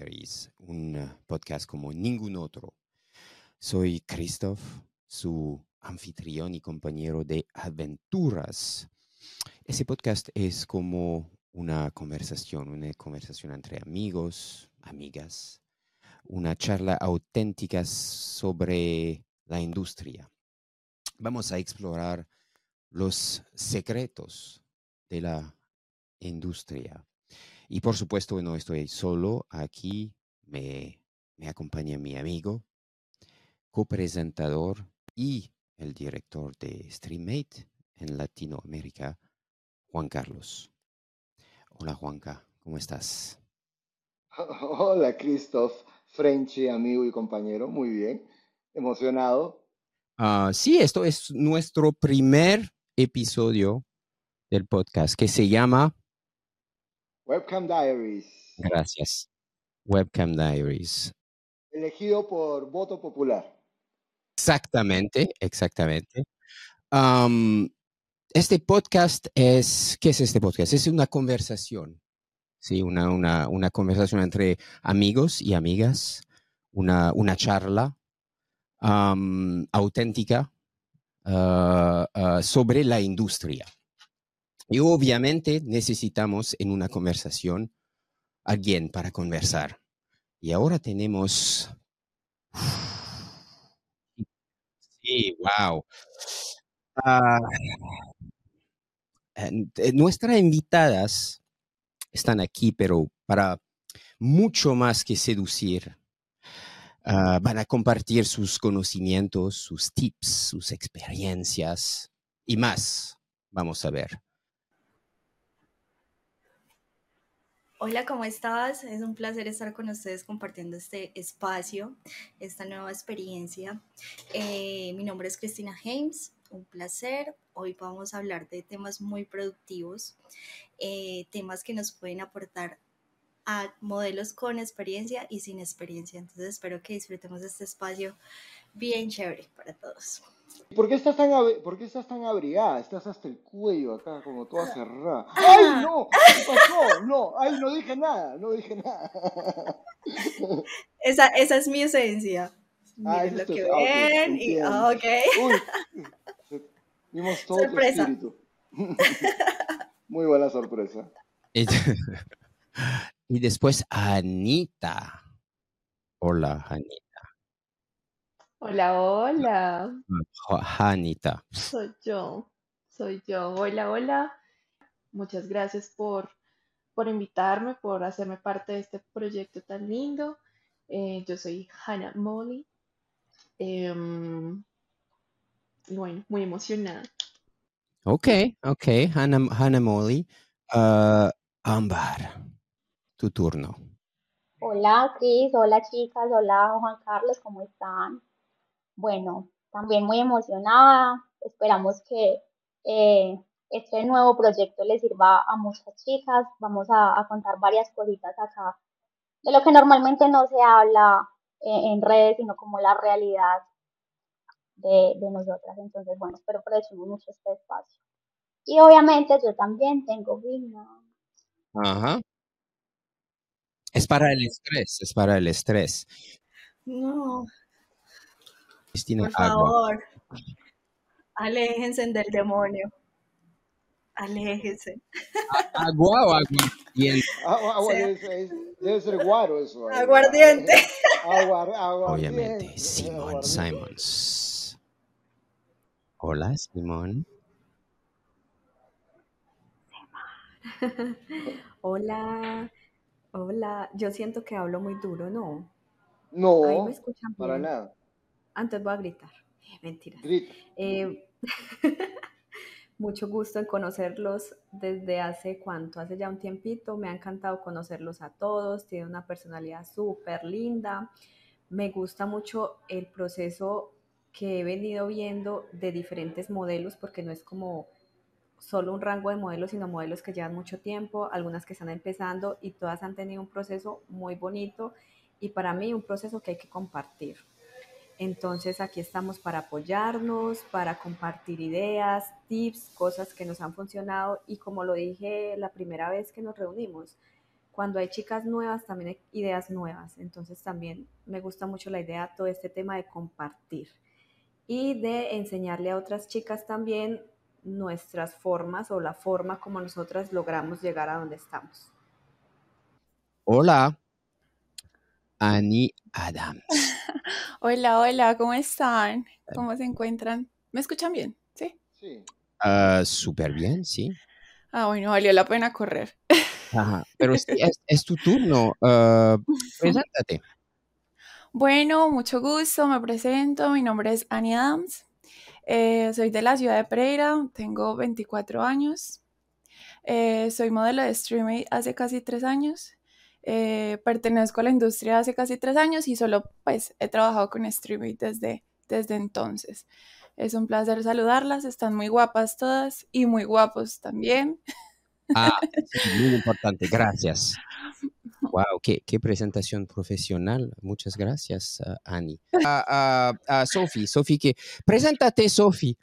Diaries, un podcast como ningún otro. Soy Christoph, su anfitrión y compañero de aventuras. Ese podcast es como una conversación, una conversación entre amigos, amigas, una charla auténtica sobre la industria. Vamos a explorar los secretos de la industria. Y por supuesto, no estoy solo. Aquí me, me acompaña mi amigo, copresentador y el director de StreamMate en Latinoamérica, Juan Carlos. Hola Juanca, ¿cómo estás? Hola Christoph, Frenchy, amigo y compañero, muy bien, emocionado. Ah, sí, esto es nuestro primer episodio del podcast que se llama Webcam Diaries. Gracias. Webcam Diaries. Elegido por voto popular. Exactamente, exactamente. este podcast es, ¿qué es este podcast? Es una conversación, sí, una, una, una conversación entre amigos y amigas, una, una charla auténtica Ah, ah, sobre la industria. Y obviamente necesitamos en una conversación alguien para conversar. Y ahora tenemos... Sí, wow. Ah, nuestras invitadas están aquí, pero para mucho más que seducir Ah, van a compartir sus conocimientos, sus tips, sus experiencias y más. Vamos a ver. Hola, ¿cómo estás? Es un placer estar con ustedes compartiendo este espacio, esta nueva experiencia. Eh, mi nombre es Cristina James, un placer. Hoy vamos a hablar de temas muy productivos, eh, temas que nos pueden aportar a modelos con experiencia y sin experiencia. Entonces espero que disfrutemos de este espacio bien chévere para todos. ¿Por qué estás tan, ¿por qué estás tan abrigada? Estás hasta el cuello acá, como toda cerrada. ¡Ay, no! ¿Qué pasó? No, ay, no dije nada, no dije nada. Esa, esa es mi esencia. Ah, Miren lo que ven y, ah, ok. Uy, vimos todo sorpresa. tu espíritu. Muy buena sorpresa. Y después Anita. Hola, Anita. Hola, hola. Anita. Soy yo, soy yo. Hola, hola. Muchas gracias por, por invitarme, por hacerme parte de este proyecto tan lindo. Eh, yo soy Hannah Molly. Em, y bueno, muy emocionada. Ok, ok, Hannah, Hannah Molly. Uh, Ámbar tu turno. Hola Cris, hola chicas, hola Juan Carlos, ¿cómo están? Bueno, también muy emocionada. Esperamos que eh, este nuevo proyecto les sirva a muchas chicas. Vamos a, contar varias cositas acá de lo que normalmente no se habla eh, en redes, sino como la realidad de, nosotras. Entonces, bueno, espero aprovechemos mucho este espacio. Y obviamente yo también tengo vino. Ajá. Es para el estrés, es para el estrés. No. Por favor, aléjense del demonio. Aléjense. Agua o agua. Agua, debe, ser guaro eso. Aguardiente. Obviamente, Simón Simons. Hola, Simón. Hola. Hola, yo siento que hablo muy duro, ¿no? No, para nada. Antes voy a gritar. Eh, mentira. Grita. Eh, mucho gusto en conocerlos desde hace cuánto, hace ya un tiempito. Me ha encantado conocerlos a todos. Tiene una personalidad súper linda. Me gusta mucho el proceso que he venido viendo de diferentes modelos, porque no es como solo un rango de modelos, sino modelos que llevan mucho tiempo, algunas que están empezando y todas han tenido un proceso muy bonito y para mí un proceso que hay que compartir. Entonces aquí estamos para apoyarnos, para compartir ideas, tips, cosas que nos han funcionado y como lo dije la primera vez que nos reunimos, cuando hay chicas nuevas también hay ideas nuevas. Entonces también me gusta mucho la idea, todo este tema de compartir y de enseñarle a otras chicas también nuestras formas o la forma como nosotras logramos llegar a donde estamos. Hola, Annie Adams. Hola, hola, ¿cómo están? ¿Cómo se encuentran? ¿Me escuchan bien? ¿Sí? Sí. Ah, Súper bien, sí. Ah, bueno, valió la pena correr. Ajá, pero sí, es, es tu turno. Ah, preséntate. Bueno, mucho gusto, me presento, mi nombre es Annie Adams, eh, soy de la ciudad de Pereira, tengo 24 años, eh, soy modelo de streaming hace casi tres años, eh, pertenezco a la industria hace casi tres años y solo pues he trabajado con streaming desde, desde entonces. Es un placer saludarlas, están muy guapas todas y muy guapos también. Ah, sí, muy importante, gracias. Wow, qué, qué presentación profesional. Muchas gracias, ah, Annie. Ah, ah, ah, Sofi, Sofi, que preséntate, Sofi.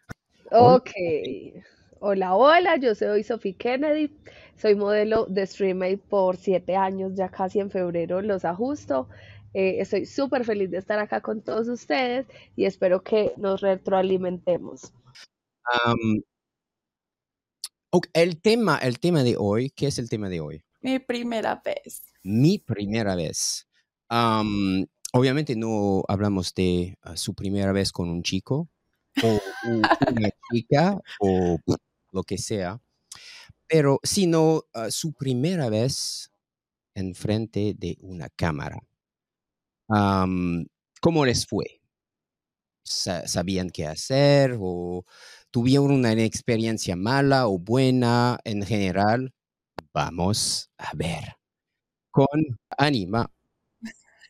Ok. Hola, hola, yo soy Sophie Kennedy, soy modelo de StreamMate por siete años, ya casi en febrero los ajusto. Eh, estoy súper feliz de estar acá con todos ustedes y espero que nos retroalimentemos. Ok, el tema, el tema de hoy, ¿qué es el tema de hoy? Mi primera vez. Mi primera vez. Am, obviamente no hablamos de ah, su primera vez con un chico o una chica o lo que sea, pero sino ah, su primera vez en frente de una cámara. ¿cómo les fue? Sa- ¿Sabían qué hacer o tuvieron una experiencia mala o buena en general? Vamos a ver. Con Anima.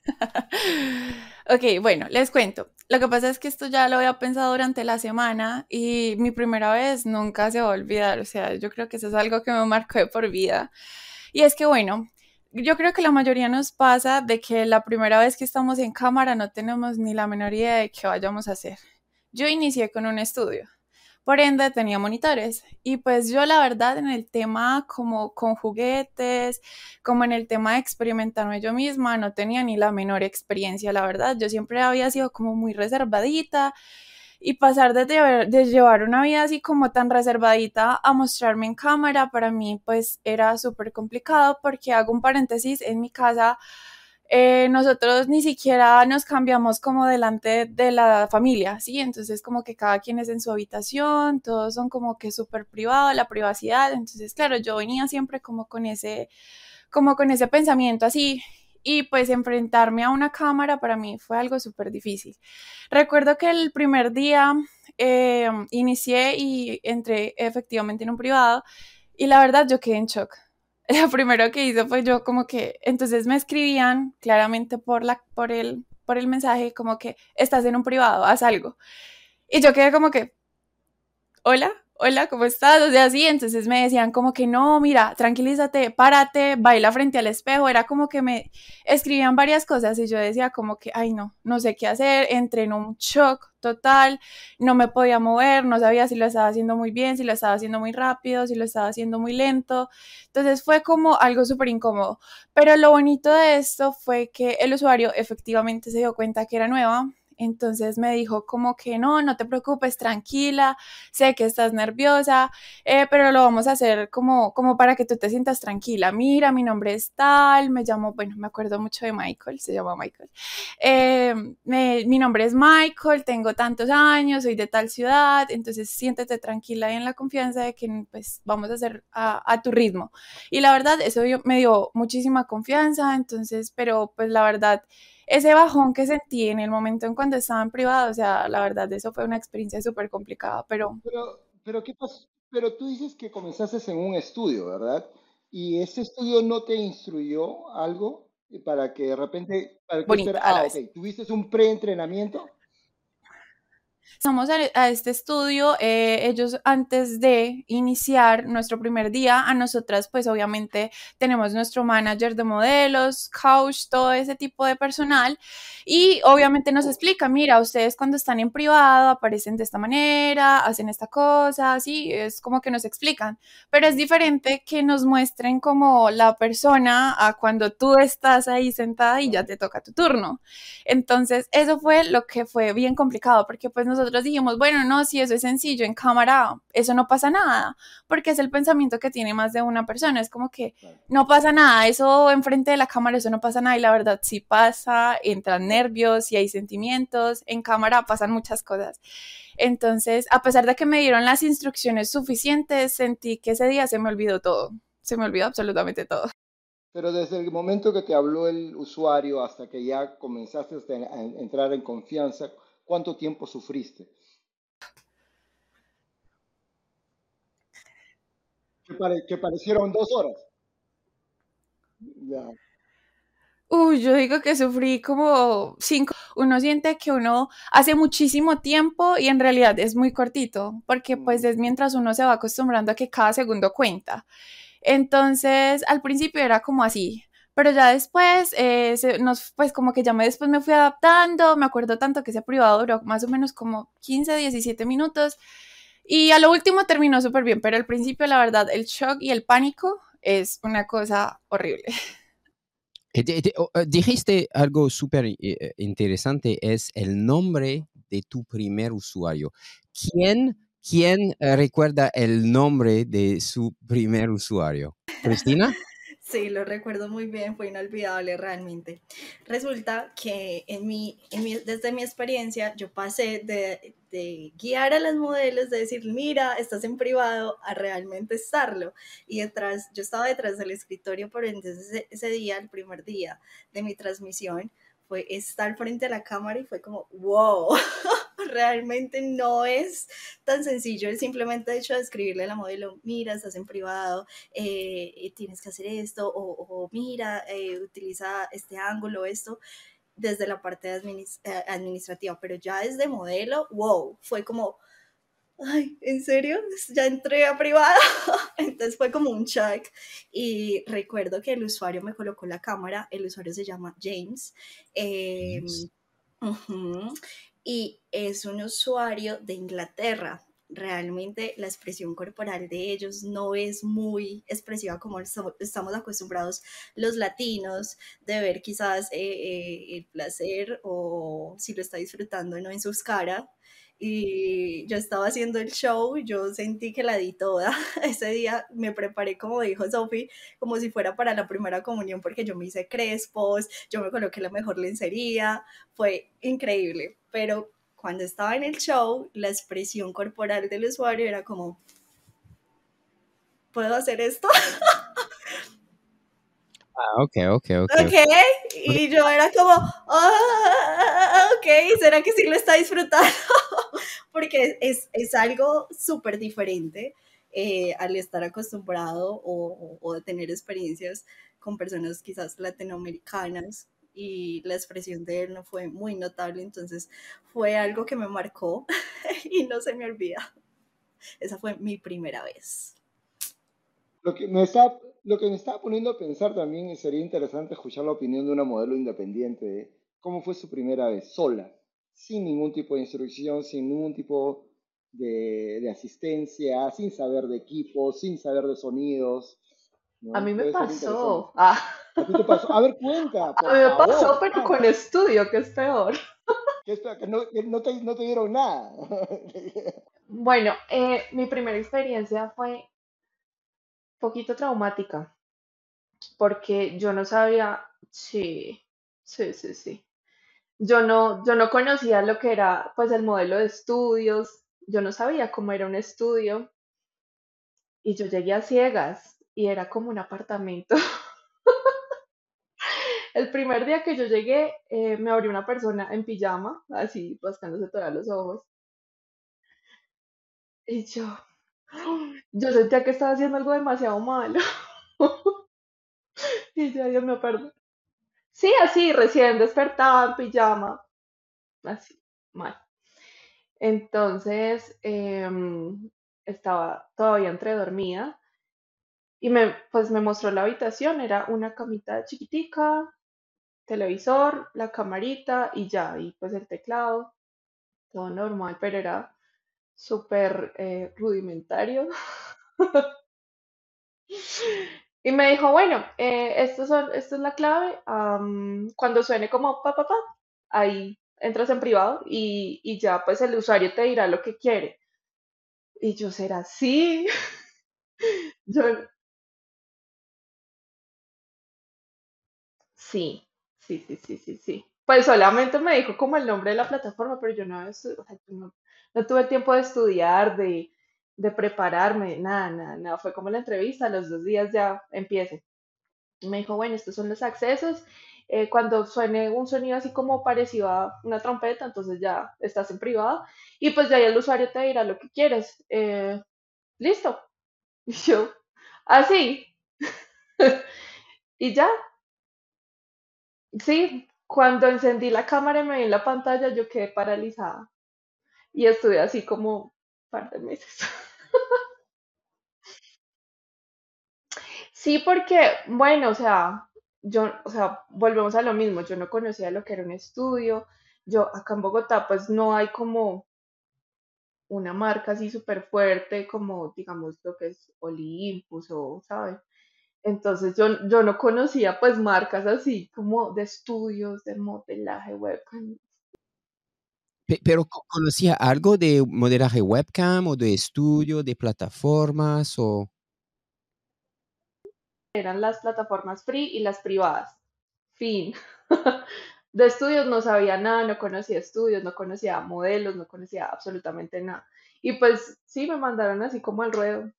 Ok, bueno, les cuento. Lo que pasa es que esto ya lo había pensado durante la semana y mi primera vez nunca se va a olvidar. O sea, yo creo que eso es algo que me marcó de por vida. Y es que, bueno, yo creo que la mayoría nos pasa de que la primera vez que estamos en cámara no tenemos ni la menor idea de qué vayamos a hacer. Yo inicié con un estudio. Por ende, tenía monitores. Y pues yo, la verdad, en el tema como con juguetes, como en el tema de experimentarme yo misma, no tenía ni la menor experiencia, la verdad. Yo siempre había sido como muy reservadita y pasar de, llevar- una vida así como tan reservadita a mostrarme en cámara, para mí pues era súper complicado porque hago un paréntesis, en mi casa eh, nosotros ni siquiera nos cambiamos como delante de la familia, ¿sí? Entonces como que cada quien es en su habitación, todos son como que súper privados, la privacidad, entonces claro, yo venía siempre como con ese, como con ese pensamiento así. Y pues enfrentarme a una cámara para mí fue algo súper difícil. Recuerdo que el primer día eh, inicié y entré efectivamente en un privado y la verdad yo quedé en shock. Lo primero que hice fue yo como que, entonces me escribían claramente por, la, por, el, por el mensaje como que estás en un privado, haz algo. Y yo quedé como que, hola, hola, ¿cómo estás? O sea, así, entonces me decían como que no, mira, tranquilízate, párate, baila frente al espejo, era como que me escribían varias cosas y yo decía como que, ay no, no sé qué hacer, entré en un shock total, no me podía mover, no sabía si lo estaba haciendo muy bien, si lo estaba haciendo muy rápido, si lo estaba haciendo muy lento, entonces fue como algo súper incómodo, pero lo bonito de esto fue que el usuario efectivamente se dio cuenta que era nueva, entonces me dijo como que no, no te preocupes, tranquila, sé que estás nerviosa, eh, pero lo vamos a hacer como, como para que tú te sientas tranquila. Mira, mi nombre es tal, me llamo, bueno, me acuerdo mucho de Michael, se llama Michael. Eh, mi nombre es Michael, tengo tantos años, soy de tal ciudad, entonces siéntete tranquila y en la confianza de que pues vamos a hacer a, tu ritmo. Y la verdad, eso dio- me dio muchísima confianza, entonces, pero pues la verdad ese bajón que sentí en el momento en cuando estaba en privado, o sea, la verdad, eso fue una experiencia súper complicada, pero Pero, pero ¿qué pasó? Pero tú dices que comenzaste en un estudio, ¿verdad? ¿Y ese estudio no te instruyó algo para que de repente, para que la ah, ok, ¿tuviste un preentrenamiento? Estamos a, este estudio, eh, ellos antes de iniciar nuestro primer día, a nosotras pues obviamente tenemos nuestro manager de modelos, coach, todo ese tipo de personal y obviamente nos explica, mira, ustedes cuando están en privado aparecen de esta manera, hacen esta cosa, así, es como que nos explican, pero es diferente que nos muestren como la persona a cuando tú estás ahí sentada y ya te toca tu turno. Entonces, eso fue lo que fue bien complicado porque pues nosotros nosotros dijimos, bueno, no, si eso es sencillo en cámara, eso no pasa nada, porque es el pensamiento que tiene más de una persona, es como que no pasa nada, eso enfrente de la cámara, eso no pasa nada, y la verdad sí pasa, entran nervios y hay sentimientos, en cámara pasan muchas cosas. Entonces, a pesar de que me dieron las instrucciones suficientes, sentí que ese día se me olvidó todo, se me olvidó absolutamente todo. Pero desde el momento que te habló el usuario hasta que ya comenzaste a entrar en confianza, ¿Cuánto tiempo sufriste? Que, parecieron dos horas. Uy, yo digo que sufrí como cinco. Uno siente que uno hace muchísimo tiempo y en realidad es muy cortito, porque pues es mientras uno se va acostumbrando a que cada segundo cuenta. Entonces, al principio era como así, pero ya después, eh, nos, pues como que ya me, después me fui adaptando, me acuerdo tanto que ese privado duró más o menos como 15, 17 minutos y a lo último terminó súper bien, pero al principio la verdad el shock y el pánico es una cosa horrible. Eh, eh, dijiste algo súper interesante, es el nombre de tu primer usuario. ¿Quién, quién recuerda el nombre de su primer usuario? ¿Cristina? Sí, lo recuerdo muy bien, fue inolvidable realmente. Resulta que en mi, desde mi experiencia yo pasé de, guiar a las modelos, de decir, mira, estás en privado, a realmente estarlo. Y detrás, yo estaba detrás del escritorio, por entonces ese día, el primer día de mi transmisión, fue estar frente a la cámara y fue como, wow, realmente no es tan sencillo el simplemente hecho de escribirle a la modelo, mira, estás en privado, eh, tienes que hacer esto, o, mira, eh, utiliza este ángulo, esto, desde la parte eh, administrativa, pero ya desde modelo, wow, fue como, ay, ¿en serio? Ya entré a privado. Entonces fue como un check. Y recuerdo que el usuario me colocó la cámara, el usuario se llama James. Em, y es un usuario de Inglaterra. Realmente la expresión corporal de ellos no es muy expresiva como estamos acostumbrados los latinos de ver quizás eh, eh, el placer o si lo está disfrutando no en sus caras, y yo estaba haciendo el show, yo sentí que la di toda. Ese día me preparé, como dijo Sophie, como si fuera para la primera comunión, porque yo me hice crespos, yo me coloqué la mejor lencería, fue increíble. Pero cuando estaba en el show, la expresión corporal del usuario era como, ¿puedo hacer esto? Ah, ok, ok, ok. Ok, y yo era como, ah, ok, ¿será que sí lo está disfrutando? Porque es, es algo súper diferente eh, al estar acostumbrado o, o, tener experiencias con personas quizás latinoamericanas y la expresión de él no fue muy notable, entonces fue algo que me marcó y no se me olvida. Esa fue mi primera vez. Lo que me está lo que me estaba poniendo a pensar también sería interesante escuchar la opinión de una modelo independiente de cómo fue su primera vez sola, sin ningún tipo de instrucción, sin ningún tipo de, asistencia, sin saber de equipo, sin saber de sonidos. A mí me pasó. Ah. ¿A ti te pasó? A ver, cuenta. a mí me pasó, pero con estudio, que es peor. Que, no, no, te, no, te, dieron nada. bueno, eh, mi primera experiencia fue poquito traumática, porque yo no sabía, sí, sí, sí, sí. Yo no, yo no conocía lo que era pues el modelo de estudios, yo no sabía cómo era un estudio y yo llegué a ciegas y era como un apartamento. el primer día que yo llegué eh, me abrió una persona en pijama, así rascándose todos los ojos. Y yo, yo sentía que estaba haciendo algo demasiado malo. y ya, Dios me perdón. Sí, así, recién despertada, en pijama. Así, mal. Entonces, em, estaba todavía entre dormida y me, pues me mostró la habitación, era una camita chiquitica, televisor, la camarita y ya, y pues el teclado, todo normal, pero era súper eh, rudimentario. Y me dijo, bueno, eh, esto son, esta es la clave. cuando suene como pa, pa, pa, ahí entras en privado y, y ya pues el usuario te dirá lo que quiere. Y yo, ¿será así? Yo, sí, sí, sí, sí, sí, sí. Pues solamente me dijo como el nombre de la plataforma, pero yo no, o sea, no, no tuve tiempo de estudiar, de, de prepararme, nada, nada, nada. Fue como la entrevista, los dos días ya empiece. Me dijo, bueno, estos son los accesos. Eh, cuando suene un sonido así como parecido a una trompeta, entonces ya estás en privado. Y pues ya el usuario te dirá lo que quieres. Eh, Listo. Y yo, así. y ya. Sí, cuando encendí la cámara y me vi en la pantalla, yo quedé paralizada. Y estuve así como un par de meses. Sí, porque, bueno, o sea, yo, o sea, volvemos a lo mismo, yo no conocía lo que era un estudio, yo acá en Bogotá pues no hay como una marca así súper fuerte como, digamos, lo que es Olympus o, ¿sabes? Entonces yo, yo no conocía pues marcas así como de estudios, de modelaje webcam. Pero conocía algo de modelaje webcam o de estudio, de plataformas o eran las plataformas free y las privadas. Fin. De estudios no sabía nada, no conocía estudios, no conocía modelos, no conocía absolutamente nada. Y pues sí, me mandaron así como al ruedo.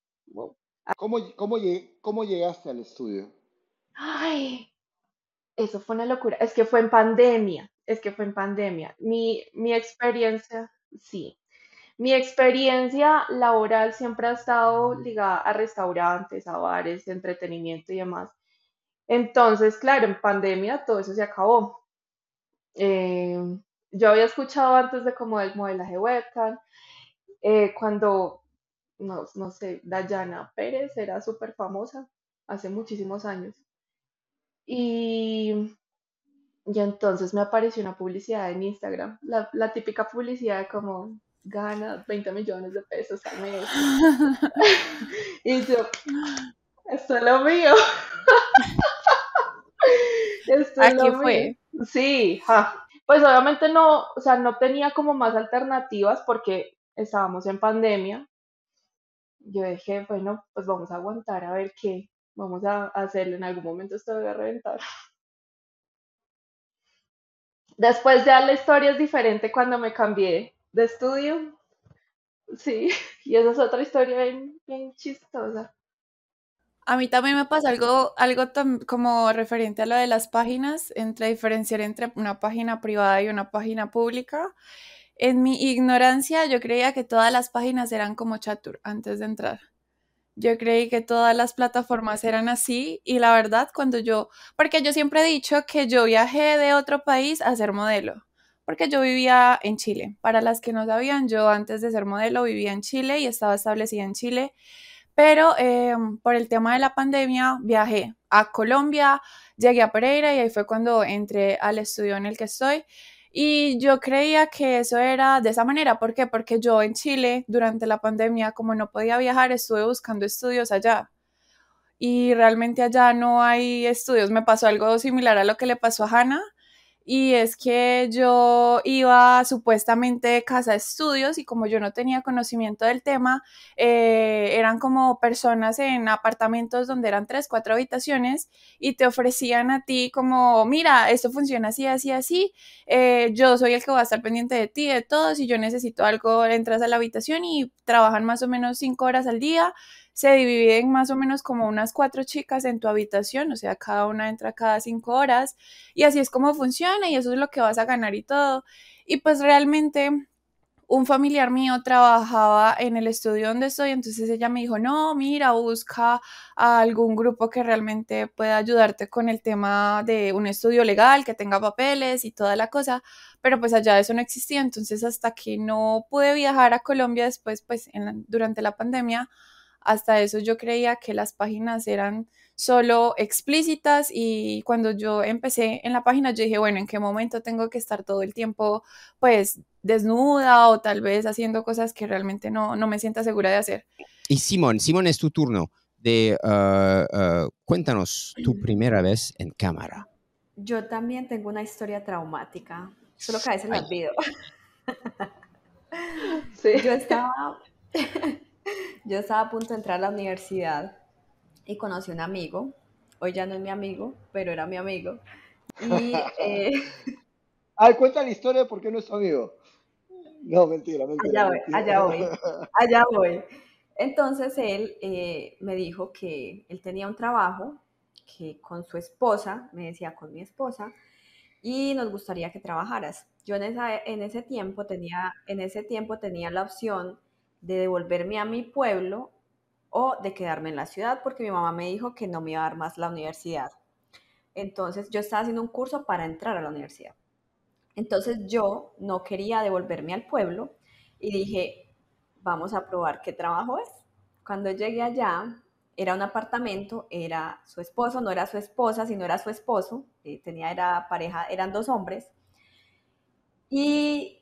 ¿Cómo, cómo, cómo llegaste al estudio? Ay, eso fue una locura. Es que fue en pandemia, es que fue en pandemia. Mi, mi experiencia, sí, mi experiencia laboral siempre ha estado ligada a restaurantes, a bares, entretenimiento y demás. Entonces, claro, en pandemia todo eso se acabó. Eh, yo había escuchado antes de como el modelaje webcam, eh, cuando, no, no sé, Dayana Pérez era súper famosa hace muchísimos años. Y, y entonces me apareció una publicidad en Instagram, la, la típica publicidad como gana 20 millones de pesos al mes. y yo, esto es lo mío. esto es lo fue? Mío. Sí, pues obviamente no, o sea, no tenía como más alternativas porque estábamos en pandemia. Yo dije, bueno, pues vamos a aguantar a ver qué vamos a hacerlo. En algún momento esto debe reventar. Después ya la historia es diferente cuando me cambié de estudio. Sí, y esa es otra historia bien, chistosa. A mí también me pasa algo, algo como referente a lo de las páginas, entre diferenciar entre una página privada y una página pública. En mi ignorancia, yo creía que todas las páginas eran como Chatur antes de entrar. Yo creí que todas las plataformas eran así y la verdad cuando yo, porque yo siempre he dicho que yo viajé de otro país a ser modelo porque yo vivía en Chile. Para las que no sabían, yo antes de ser modelo vivía en Chile y estaba establecida en Chile, pero em, por el tema de la pandemia viajé a Colombia, llegué a Pereira y ahí fue cuando entré al estudio en el que estoy. Y yo creía que eso era de esa manera. ¿Por qué? Porque yo en Chile, durante la pandemia, como no podía viajar, estuve buscando estudios allá. Y realmente allá no hay estudios. Me pasó algo similar a lo que le pasó a Hannah y es que yo iba supuestamente de casa estudios y como yo no tenía conocimiento del tema, eh, eran como personas en apartamentos donde eran tres, cuatro habitaciones y te ofrecían a ti como, mira, esto funciona así, así, así, eh, yo soy el que va a estar pendiente de ti, de todo, si yo necesito algo, entras a la habitación y trabajan más o menos cinco horas al día se dividen más o menos como unas cuatro chicas en tu habitación, o sea, cada una entra cada cinco horas y así es como funciona y eso es lo que vas a ganar y todo. Y pues realmente un familiar mío trabajaba en el estudio donde estoy, entonces ella me dijo, no, mira, busca a algún grupo que realmente pueda ayudarte con el tema de un estudio legal, que tenga papeles y toda la cosa, pero pues allá eso no existía, entonces hasta que no pude viajar a Colombia después, pues durante la pandemia, hasta eso yo creía que las páginas eran solo explícitas y cuando yo empecé en la página yo dije, bueno, ¿en qué momento tengo que estar todo el tiempo pues desnuda o tal vez haciendo cosas que realmente no, no me sienta segura de hacer? Y Simón, Simón es tu turno de ah, ah, cuéntanos tu primera vez en cámara. Yo también tengo una historia traumática, solo que a veces la olvido. sí. Yo estaba yo estaba a punto de entrar a la universidad y conocí a un amigo. Hoy ya no es mi amigo, pero era mi amigo. Y. Eh... Ay, cuenta la historia de por qué no es tu amigo. No, mentira, mentira. Allá voy, allá voy. Allá voy. Entonces él eh, me dijo que él tenía un trabajo que con su esposa, me decía con mi esposa, y nos gustaría que trabajaras. Yo en, esa, en ese tiempo tenía, en ese tiempo tenía la opción de devolverme a mi pueblo o de quedarme en la ciudad porque mi mamá me dijo que no me iba a dar más la universidad. Entonces yo estaba haciendo un curso para entrar a la universidad. Entonces yo no quería devolverme al pueblo y dije, vamos a probar qué trabajo es. Cuando llegué allá, era un apartamento, era su esposo, no era su esposa, sino era su esposo, eh, tenía, era pareja, eran dos hombres. Y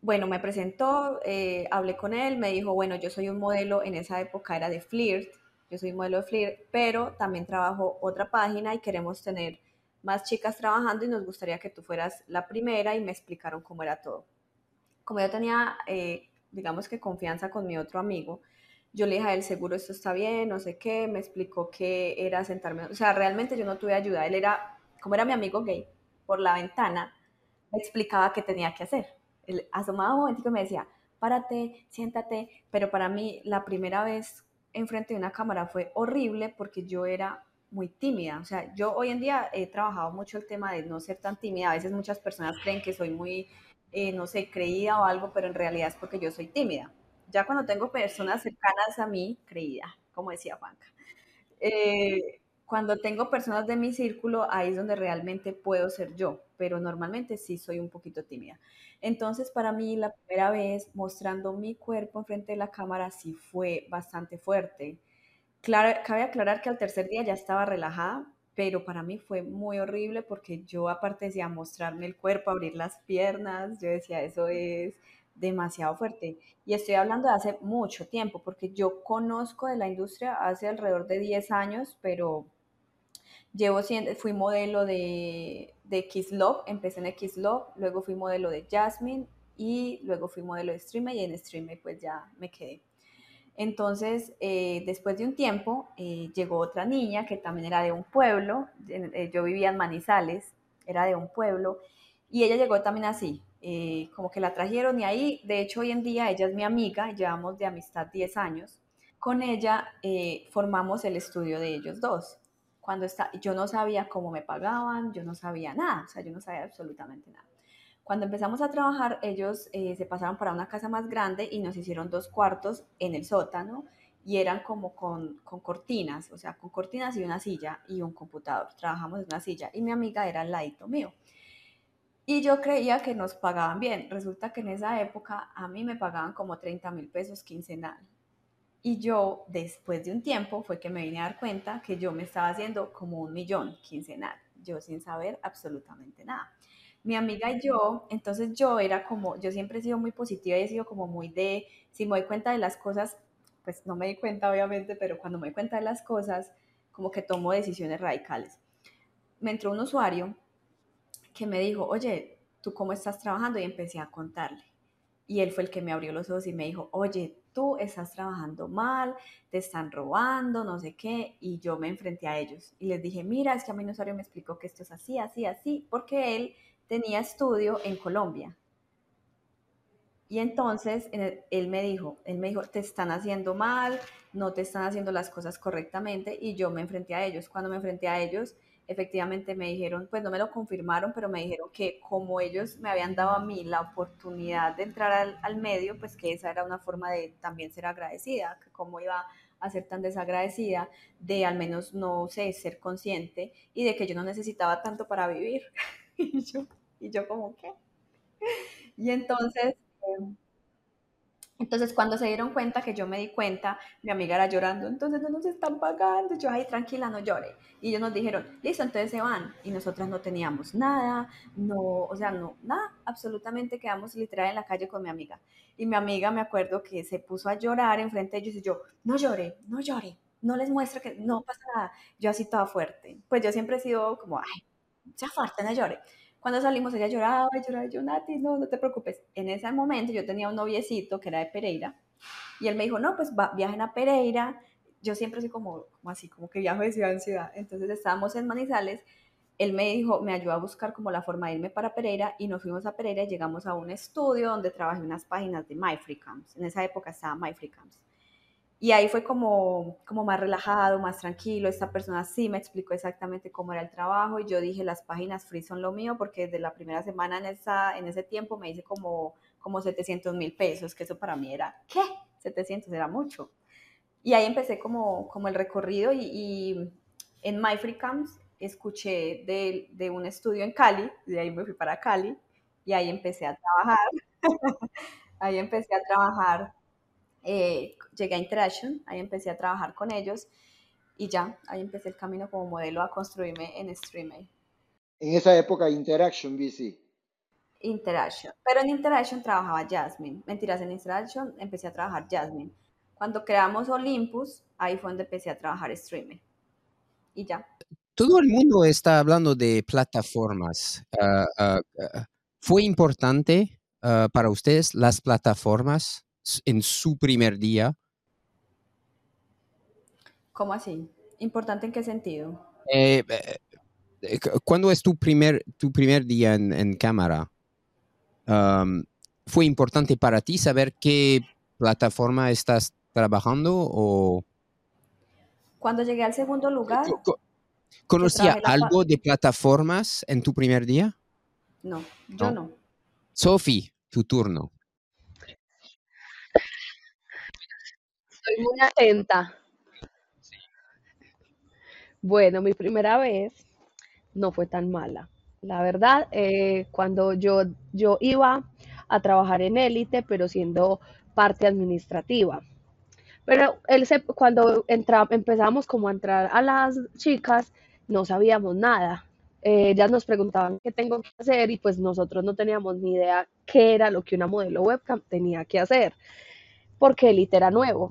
bueno, me presentó, eh, hablé con él, me dijo, bueno, yo soy un modelo, en esa época era de Flirt, yo soy modelo de Flirt, pero también trabajo otra página y queremos tener más chicas trabajando y nos gustaría que tú fueras la primera y me explicaron cómo era todo. Como yo tenía, eh, digamos que confianza con mi otro amigo, yo le dije a él, seguro esto está bien, no sé qué, me explicó que era sentarme, o sea, realmente yo no tuve ayuda, él era, como era mi amigo gay, por la ventana, me explicaba qué tenía que hacer asomaba un momentico y me decía, párate, siéntate, pero para mí la primera vez enfrente de una cámara fue horrible porque yo era muy tímida, o sea, yo hoy en día he trabajado mucho el tema de no ser tan tímida, a veces muchas personas creen que soy muy, eh, no sé, creída o algo, pero en realidad es porque yo soy tímida. Ya cuando tengo personas cercanas a mí, creída, como decía Juanca. Eh, cuando tengo personas de mi círculo, ahí es donde realmente puedo ser yo, pero normalmente sí soy un poquito tímida. Entonces, para mí, la primera vez mostrando mi cuerpo enfrente de la cámara sí fue bastante fuerte. Claro, cabe aclarar que al tercer día ya estaba relajada, pero para mí fue muy horrible porque yo aparte decía mostrarme el cuerpo, abrir las piernas, yo decía, eso es demasiado fuerte. Y estoy hablando de hace mucho tiempo, porque yo conozco de la industria hace alrededor de 10 años, pero Llevo siendo, fui modelo de, de Kiss Love, empecé en Kiss Love, luego fui modelo de Jasmine y luego fui modelo de Streamer y en Streamer pues ya me quedé. Entonces, eh, después de un tiempo, eh, llegó otra niña que también era de un pueblo, eh, yo vivía en Manizales, era de un pueblo, y ella llegó también así, como que la trajeron y ahí, de hecho hoy en día ella es mi amiga, llevamos de amistad 10 años, con ella formamos el estudio de ellos dos cuando está, yo no sabía cómo me pagaban, yo no sabía nada, o sea, yo no sabía absolutamente nada. Cuando empezamos a trabajar, ellos eh, se pasaron para una casa más grande y nos hicieron dos cuartos en el sótano y eran como con, con, cortinas, o sea, con cortinas y una silla y un computador. Trabajamos en una silla y mi amiga era al ladito mío. Y yo creía que nos pagaban bien. Resulta que en esa época a mí me pagaban como 30 mil pesos quincenal. Y yo, después de un tiempo, fue que me vine a dar cuenta que yo me estaba haciendo como un millón quincenal, yo sin saber absolutamente nada. Mi amiga y yo, entonces yo era como, yo siempre he sido muy positiva y he sido como muy de, si me doy cuenta de las cosas, pues no me di cuenta obviamente, pero cuando me doy cuenta de las cosas, como que tomo decisiones radicales. Me entró un usuario que me dijo, oye, ¿tú cómo estás trabajando? Y empecé a contarle. Y él fue el que me abrió los ojos y me dijo, oye, estás trabajando mal, te están robando, no sé qué, y yo me enfrenté a ellos y les dije, mira, es que a mí usuario me explicó que esto es así, así, así, porque él tenía estudio en Colombia. Y entonces él me dijo, él me dijo, te están haciendo mal, no te están haciendo las cosas correctamente, y yo me enfrenté a ellos. Cuando me enfrenté a ellos, efectivamente me dijeron, pues no me lo confirmaron, pero me dijeron que como ellos me habían dado a mí la oportunidad de entrar al, al medio, pues que esa era una forma de también ser agradecida, que cómo iba a ser tan desagradecida, de al menos no sé, ser consciente y de que yo no necesitaba tanto para vivir. y, yo, y yo como, ¿qué? Y entonces... Eh, entonces, cuando se dieron cuenta que yo me di cuenta, mi amiga era llorando, entonces no nos están pagando. Yo, ay, tranquila, no llore. Y ellos nos dijeron, listo, entonces se van. Y nosotras no teníamos nada, no, o sea, no, nada, absolutamente quedamos literal en la calle con mi amiga. Y mi amiga, me acuerdo que se puso a llorar enfrente de ellos y yo, no llore, no llore, no les muestre que no pasa nada. Yo así toda fuerte. Pues yo siempre he sido como, ay, sea fuerte, no llore. Cuando salimos ella lloraba y lloraba, yo, Nati, no, no te preocupes. En ese momento yo tenía un noviecito que era de Pereira y él me dijo, no, pues va, viajen a Pereira. Yo siempre soy como, como así, como que viajo de ciudad en ciudad. Entonces estábamos en Manizales, él me dijo, me ayudó a buscar como la forma de irme para Pereira y nos fuimos a Pereira y llegamos a un estudio donde trabajé unas páginas de MyFreeCamps. En esa época estaba MyFreeCamps. Y ahí fue como, como más relajado, más tranquilo. Esta persona sí me explicó exactamente cómo era el trabajo y yo dije, las páginas free son lo mío porque desde la primera semana en, esa, en ese tiempo me hice como, como 700 mil pesos, que eso para mí era, ¿qué? 700 era mucho. Y ahí empecé como, como el recorrido y, y en My Free Camps escuché de, de un estudio en Cali, de ahí me fui para Cali y ahí empecé a trabajar. ahí empecé a trabajar eh, llegué a Interaction, ahí empecé a trabajar con ellos y ya, ahí empecé el camino como modelo a construirme en Streamay. En esa época, Interaction, BC. Interaction, pero en Interaction trabajaba Jasmine. Mentiras, en Interaction empecé a trabajar Jasmine. Cuando creamos Olympus, ahí fue donde empecé a trabajar Streamay. Y ya. Todo el mundo está hablando de plataformas. Ah, ah, ah, ¿Fue importante para ustedes las plataformas en su primer día? ¿Cómo así? ¿Importante en qué sentido? Eh, eh, eh, ¿Cuándo es tu primer, tu primer día en, cámara? ¿Fue importante para ti saber qué plataforma estás trabajando o...? Cuando llegué al segundo lugar... ¿Conocía algo de plataformas en tu primer día? No, yo no. Sophie, tu turno. Soy muy atenta. Bueno, mi primera vez no fue tan mala. La verdad, eh, cuando yo, yo iba a trabajar en élite, pero siendo parte administrativa. Pero él se, cuando entra, empezamos como a entrar a las chicas, no sabíamos nada. Eh, ellas nos preguntaban qué tengo que hacer y pues nosotros no teníamos ni idea qué era lo que una modelo webcam tenía que hacer, porque élite era nuevo.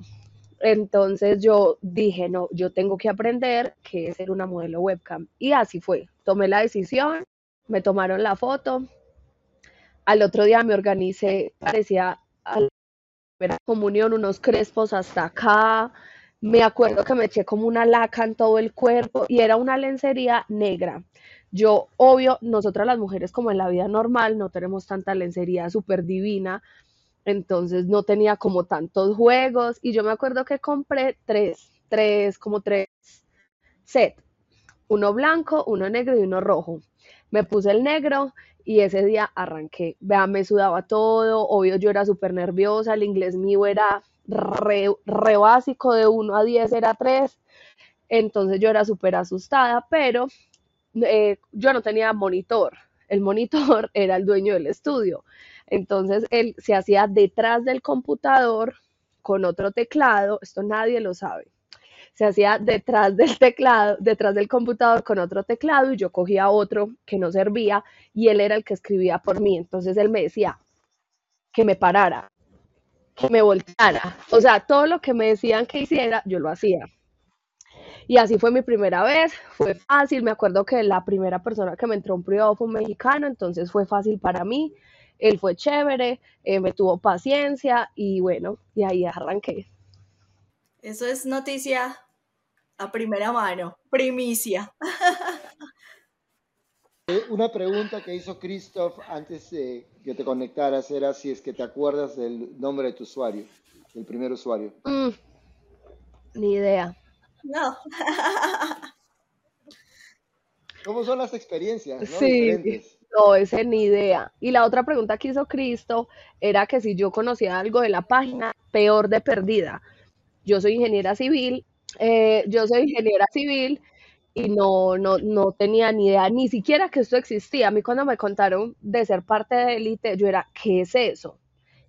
Entonces yo dije, no, yo tengo que aprender que es ser una modelo webcam. Y así fue. Tomé la decisión, me tomaron la foto. Al otro día me organicé, parecía a la comunión, unos crespos hasta acá. Me acuerdo que me eché como una laca en todo el cuerpo y era una lencería negra. Yo, obvio, nosotras las mujeres como en la vida normal no tenemos tanta lencería súper divina, entonces no tenía como tantos juegos y yo me acuerdo que compré tres, tres, como tres set, uno blanco, uno negro y uno rojo. Me puse el negro y ese día arranqué. Vean, me sudaba todo, obvio yo era súper nerviosa, el inglés mío era re, básico, de 1 a 10 era 3, entonces yo era súper asustada, pero eh, yo no tenía monitor, el monitor era el dueño del estudio. Entonces él se hacía detrás del computador con otro teclado, esto nadie lo sabe. Se hacía detrás del teclado, detrás del computador con otro teclado y yo cogía otro que no servía y él era el que escribía por mí. Entonces él me decía que me parara, que me volteara. O sea, todo lo que me decían que hiciera, yo lo hacía. Y así fue mi primera vez, fue fácil, me acuerdo que la primera persona que me entró un privado fue un mexicano, entonces fue fácil para mí él fue chévere, eh, me tuvo paciencia y bueno, y ahí arranqué. Eso es noticia a primera mano, primicia. Eh, una pregunta que hizo Christoph antes de que te conectaras era si es que te acuerdas del nombre de tu usuario, del primer usuario. Mm, ni idea. No. ¿Cómo son las experiencias, no? Sí, Diferentes. No, ese ni idea. Y la otra pregunta que hizo Cristo era que si yo conocía algo de la página, peor de perdida. Yo soy ingeniera civil, eh, yo soy ingeniera civil y no, no, no tenía ni idea, ni siquiera que esto existía. A mí cuando me contaron de ser parte de élite, yo era, ¿qué es eso?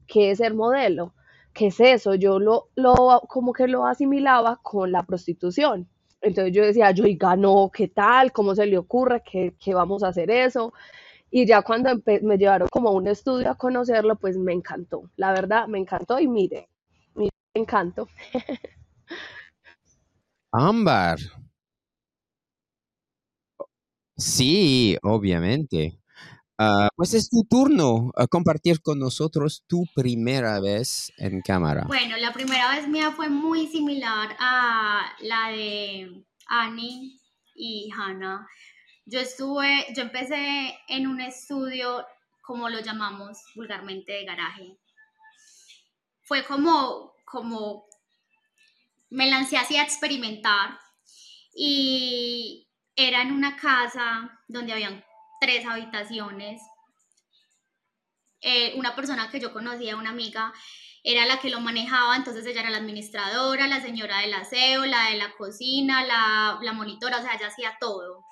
¿Qué es ser modelo? ¿Qué es eso? Yo lo, lo, como que lo asimilaba con la prostitución. Entonces yo decía, yo, oiga, no, ¿qué tal? ¿Cómo se le ocurre que, que vamos a hacer eso? Y ya cuando me llevaron como a un estudio a conocerlo, pues me encantó. La verdad, me encantó y mire, mire, me encantó. Ámbar. Sí, obviamente. Ah, pues es tu turno a compartir con nosotros tu primera vez en cámara. Bueno, la primera vez mía fue muy similar a la de Annie y Hannah. Yo estuve, yo empecé en un estudio, como lo llamamos vulgarmente, de garaje. Fue como, como, me lancé así a experimentar y era en una casa donde habían tres habitaciones. Eh, una persona que yo conocía, una amiga, era la que lo manejaba, entonces ella era la administradora, la señora del aseo, la de la cocina, la, la monitora, o sea, ella hacía todo.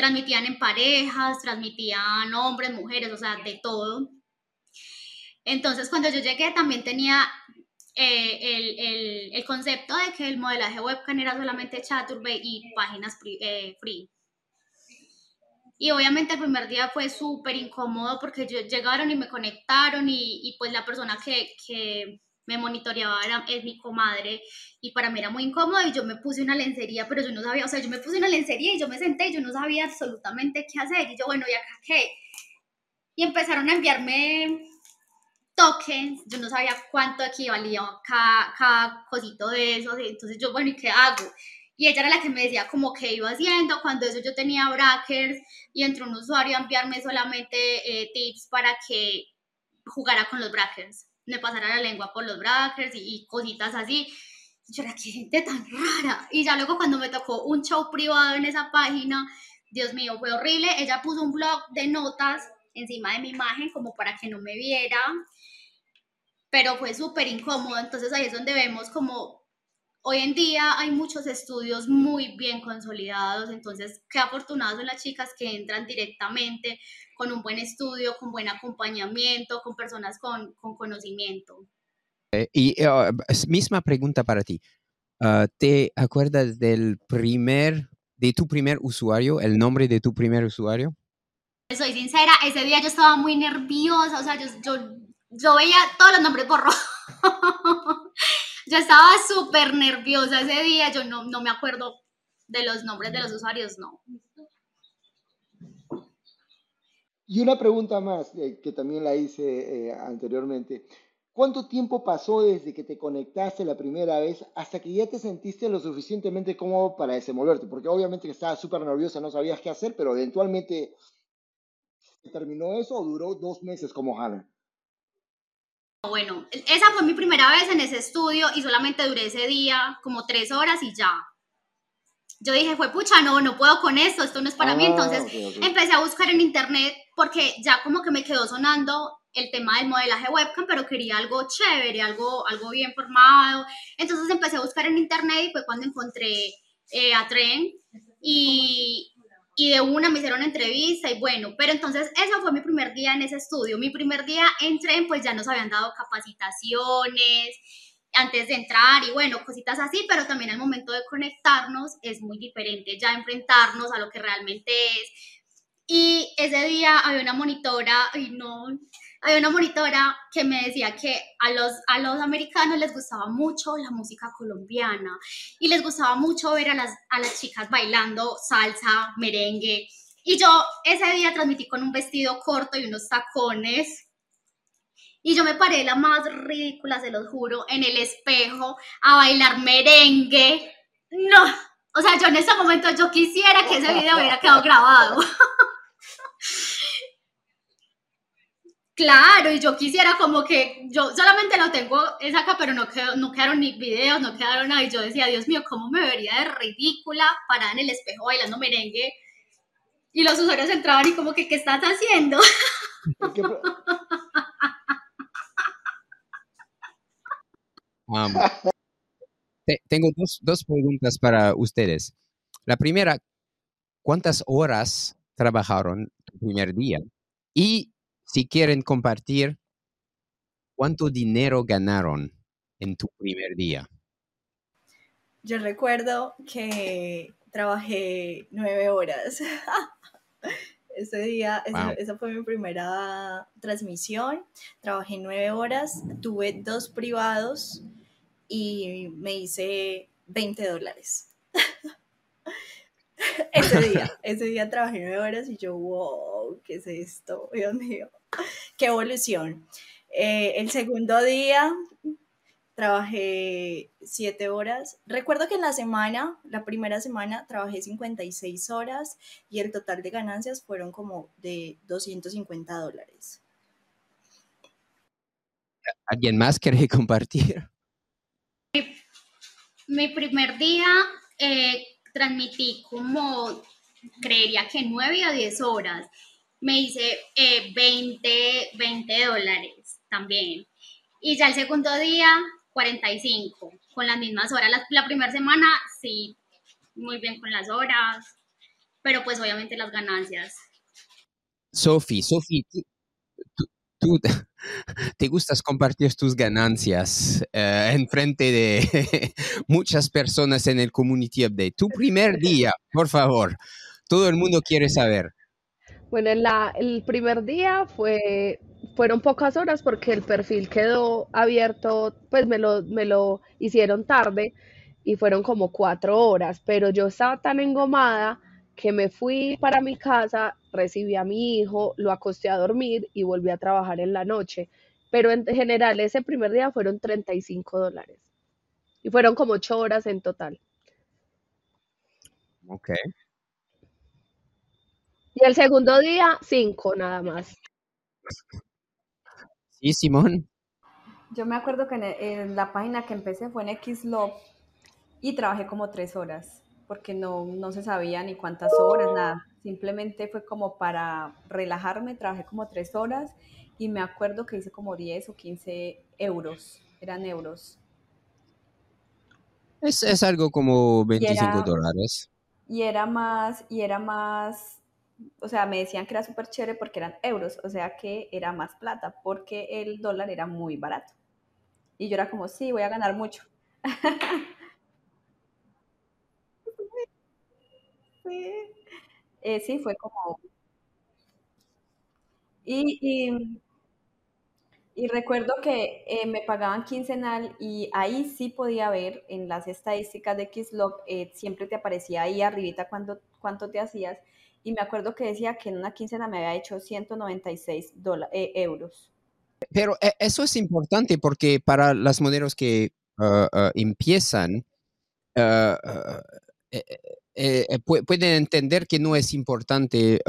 Transmitían en parejas, transmitían hombres, mujeres, o sea, de todo. Entonces, cuando yo llegué, también tenía eh, el, el, el, concepto de que el modelaje webcam era solamente Chaturbate y páginas free. Eh, free. Y obviamente el primer día fue súper incómodo porque llegaron y me conectaron y, y pues la persona que me monitoreaba era, es mi comadre y para mí era muy incómodo y yo me puse una lencería, pero yo no sabía, o sea, yo me puse una lencería y yo me senté y yo no sabía absolutamente qué hacer y yo, bueno, ¿y acá qué? Y empezaron a enviarme tokens, yo no sabía cuánto equivalía cada, cada cosito de eso, entonces yo, bueno, ¿y qué hago? Y ella era la que me decía como qué iba haciendo, cuando eso yo tenía brackers y entró un usuario a enviarme solamente eh, tips para que jugara con los brackers, me pasara la lengua por los brackers y, cositas así. Yo era, qué gente tan rara. Y ya luego cuando me tocó un show privado en esa página, Dios mío, fue horrible. Ella puso un blog de notas encima de mi imagen como para que no me viera pero fue súper incómodo, entonces ahí es donde vemos como hoy en día hay muchos estudios muy bien consolidados, entonces qué afortunados son las chicas que entran directamente con un buen estudio, con buen acompañamiento, con personas con, con conocimiento. Eh, y uh, misma pregunta para ti. Uh, ¿Te acuerdas del primer, de tu primer usuario, el nombre de tu primer usuario? Soy sincera, ese día yo estaba muy nerviosa, o sea, yo, yo yo veía todos los nombres por rojo. yo estaba súper nerviosa ese día, yo no, no, me acuerdo de los nombres de los usuarios, no. Y una pregunta más, eh, que también la hice eh, anteriormente. ¿Cuánto tiempo pasó desde que te conectaste la primera vez hasta que ya te sentiste lo suficientemente cómodo para desenvolverte? Porque obviamente que estabas súper nerviosa, no sabías qué hacer, pero eventualmente terminó eso o duró dos meses como Hannah. Bueno, esa fue mi primera vez en ese estudio y solamente duré ese día como tres horas y ya. Yo dije, fue pucha, no, no puedo con esto, esto no es para Ah, mí. Entonces ok, ok. empecé a buscar en internet porque ya como que me quedó sonando el tema del modelaje webcam, pero quería algo chévere, algo, algo bien formado. Entonces empecé a buscar en internet y fue cuando encontré eh, a Tren y, y de una me hicieron entrevista y bueno, pero entonces eso fue mi primer día en ese estudio. Mi primer día entré, pues ya nos habían dado capacitaciones antes de entrar y bueno, cositas así, pero también al momento de conectarnos es muy diferente ya enfrentarnos a lo que realmente es. Y ese día había una monitora, y no, había una monitora que me decía que a los, a los americanos les gustaba mucho la música colombiana y les gustaba mucho ver a las, a las chicas bailando salsa, merengue. Y yo ese día transmití con un vestido corto y unos tacones. Y yo me paré la más ridícula, se los juro, en el espejo a bailar merengue. No, o sea, yo en ese momento yo quisiera que ese video hubiera quedado grabado. Claro, y yo quisiera como que yo solamente lo tengo es acá, pero no, quedó, no quedaron ni videos, no quedaron nada. Y yo decía, Dios mío, ¿cómo me vería de ridícula parada en el espejo bailando merengue? Y los usuarios entraban y como que, ¿qué estás haciendo? Um, tengo dos, dos, preguntas para ustedes. La primera, ¿cuántas horas trabajaron el primer día? Y si quieren compartir, ¿cuánto dinero ganaron en tu primer día? Yo recuerdo que trabajé nueve horas. Ese día, esa fue mi primera transmisión. Trabajé nueve horas, tuve dos privados y me hice 20 dólares. ese día, ese día trabajé nueve horas y yo, wow, ¿qué es esto? Dios mío, qué evolución. Eh, el segundo día trabajé siete horas. Recuerdo que en la semana, la primera semana, trabajé 56 horas y el total de ganancias fueron como de 250 dólares. ¿Alguien más quiere compartir? Mi primer día eh, transmití como, creería que 9 a 10 horas. Me hice 20, eh, 20 dólares también. Y ya el segundo día, 45, con las mismas horas. La, primera semana, sí, muy bien con las horas, pero pues obviamente las ganancias. Sofi, Sofi, tú, te gustas compartir tus ganancias eh, en frente de muchas personas en el Community Update. Tu primer día, por favor. Todo el mundo quiere saber. Bueno, el primer día fue, fueron pocas horas porque el perfil quedó abierto, pues me lo, me lo hicieron tarde y fueron como cuatro horas, pero yo estaba tan engomada que me fui para mi casa, recibí a mi hijo, lo acosté a dormir y volví a trabajar en la noche. Pero en general ese primer día fueron 35 dólares. Y fueron como ocho horas en total. Ok. Y el segundo día, cinco nada más. Sí, Simón. Yo me acuerdo que en, la página que empecé fue en Xlove y trabajé como tres horas porque no, no se sabía ni cuántas horas, nada. Simplemente fue como para relajarme, trabajé como tres horas y me acuerdo que hice como 10 o 15 euros, eran euros. Es, es algo como 25 dólares. Y era más, y era más, o sea, me decían que era súper chévere porque eran euros, o sea que era más plata, porque el dólar era muy barato. Y yo era como, sí, voy a ganar mucho. Eh, sí, fue como... Y, y, recuerdo que eh, me pagaban quincenal y ahí sí podía ver en las estadísticas de Xlog, eh, siempre te aparecía ahí arribita cuando, cuánto te hacías. Y me acuerdo que decía que en una quincena me había hecho 196 euros. Pero eso es importante porque para las modelos que ah, empiezan, uh, eh, eh, pueden entender que no es importante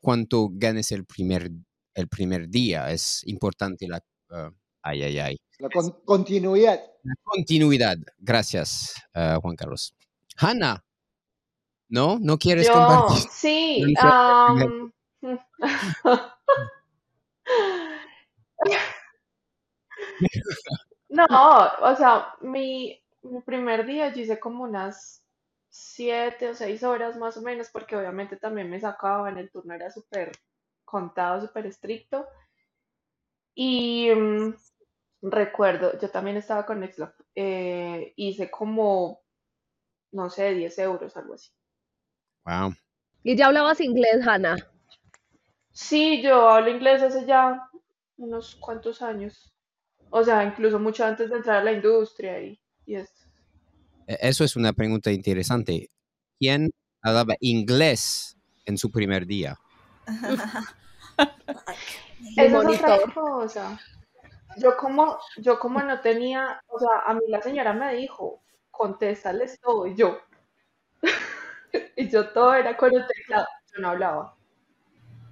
cuánto ganes el primer, el primer día, es importante la... Ay, ay, ay. La continuidad. La continuidad. Gracias, Juan Carlos. Hanna, ¿no? ¿No quieres compartir? Sí. no, o sea, mi, mi primer día yo hice como unas siete o seis horas más o menos, porque obviamente también me sacaban, el turno era súper contado, súper estricto. Y mm, recuerdo, yo también estaba con Nextlock, eh, hice como, no sé, 10 euros, algo así. Wow. ¿Y ya hablabas inglés, Hannah? Sí, yo hablo inglés hace ya unos cuantos años. O sea, incluso mucho antes de entrar a la industria y, y esto. E-, eso es una pregunta interesante. ¿Quién hablaba inglés en su primer día? es otra cosa. Yo como, yo como no tenía, o sea, a mí la señora me dijo, contéstales todo, y yo. y yo todo era con el teclado, yo no hablaba.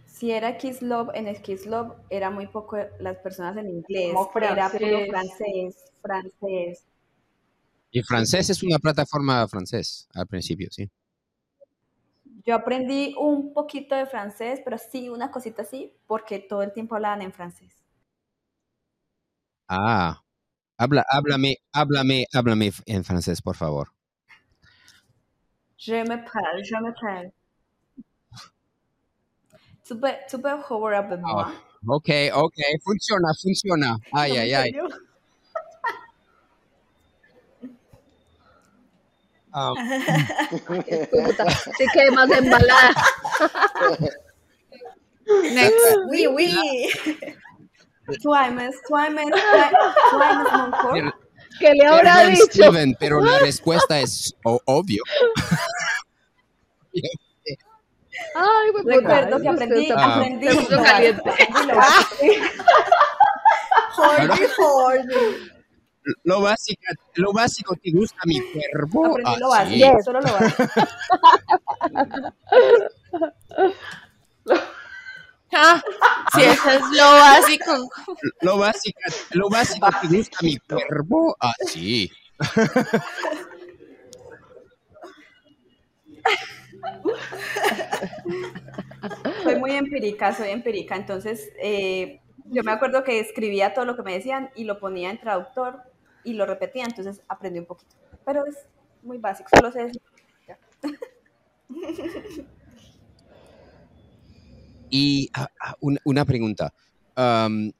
Si era Kisslove, en Kisslove era muy poco las personas en inglés, era puro francés, francés, y francés es una plataforma francés al principio, sí. Yo aprendí un poquito de francés, pero sí, una cosita así, porque todo el tiempo hablaban en francés. Ah, habla, háblame, háblame, háblame en francés, por favor. Je m'appelle, je m'appelle. Tu peux, tu peux jugar avec moi? ok, ok, funciona, funciona. Ay, ay, ay. Um, Puta, sí que más embalada. Next. Oui, oui. Tuaimes, tuaimes, tuaimes, tuaimes, mon corps. Pero- ¿Qué le habrá perdón, dicho? Steven, pero la respuesta es obvio. Ay, pues Recuerdo que aprendí, Ah. aprendí. Lo caliente. lo básico. Jordi, Jordi. Lo básico, lo básico te gusta mi cuerpo. Aprendí lo Ah, básico, sí. solo lo básico. Ah, sí, eso es lo básico. Lo básico, lo básico te gusta mi cuerpo. Ah, sí. Soy muy empírica, soy empírica. Entonces, eh, yo me acuerdo que escribía todo lo que me decían y lo ponía en traductor y lo repetía, entonces aprendí un poquito. Pero es muy básico, solo sé decir. Y ah, ah, una, una pregunta. An-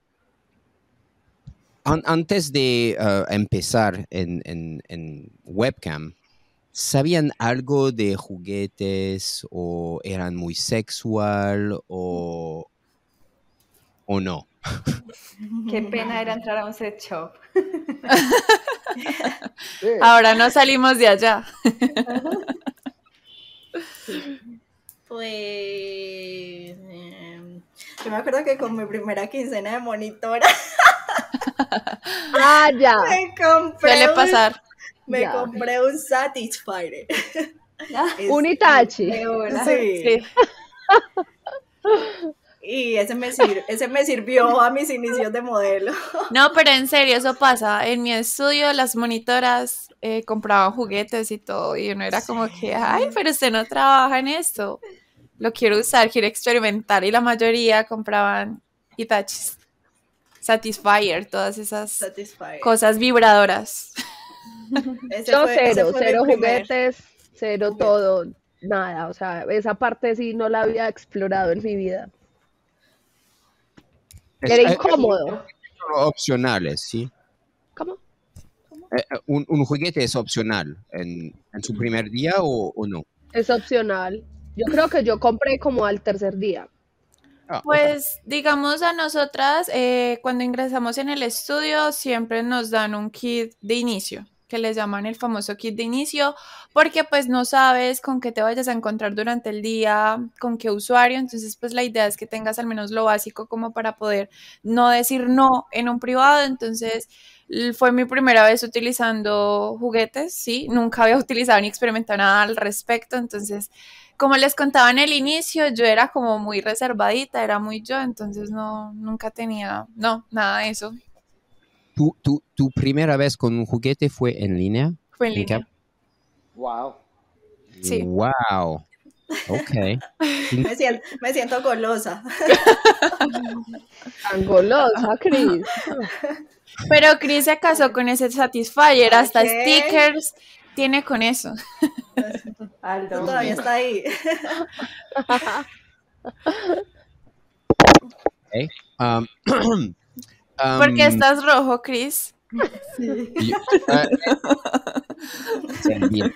antes de ah, empezar en, en- en webcam, ¿sabían algo de juguetes o eran muy sexual o, o no? Qué pena era entrar a un set shop. Sí. Ahora no salimos de allá. Pues. Yo me acuerdo que con mi primera quincena de monitora Ah, ya. me compré. Suele un- pasar. Me Ya. compré un Satisfyer. Es- Un Itachi. Una. Sí. Sí. Y ese me, sir- ese me sirvió a mis inicios de modelo. No, pero en serio, eso pasa. En mi estudio las monitoras eh, compraban juguetes y todo, y uno era como que, ay, pero usted no trabaja en esto. Lo quiero usar, quiero experimentar, y la mayoría compraban Hitachis, Satisfyer, todas esas Satisfyer. cosas vibradoras. Ese fue- cero, cero juguetes, cero todo, nada. O sea, esa parte sí no la había explorado en mi vida. Es- Era eh, incómodo. son opcionales, ¿sí? ¿Cómo? Eh, eh, un, un juguete es opcional en, en su primer día o, o no? Es opcional. Yo creo que yo compré como al tercer día. Ah. Pues digamos a nosotras, eh, cuando ingresamos en el estudio, siempre nos dan un kit de inicio, que les llaman el famoso kit de inicio, porque pues no sabes con qué te vayas a encontrar durante el día, con qué usuario, entonces pues la idea es que tengas al menos lo básico como para poder no decir no en un privado, entonces fue mi primera vez utilizando juguetes, sí, nunca había utilizado ni experimentado nada al respecto, entonces como les contaba en el inicio, yo era como muy reservadita, era muy yo, entonces no, nunca tenía, no, nada de eso. ¿Tu, tu, tu primera vez con un juguete fue en línea? Fue en línea. Wow. Sí. Wow. Ok. Me siento, me siento golosa. Tan golosa, Cris. Pero Chris se casó con ese Satisfyer, ¿Para hasta qué? stickers tiene con eso. Aldo. Todavía está ahí. Um, ¿Por qué um, estás rojo, Chris? yo- ah, es el vino.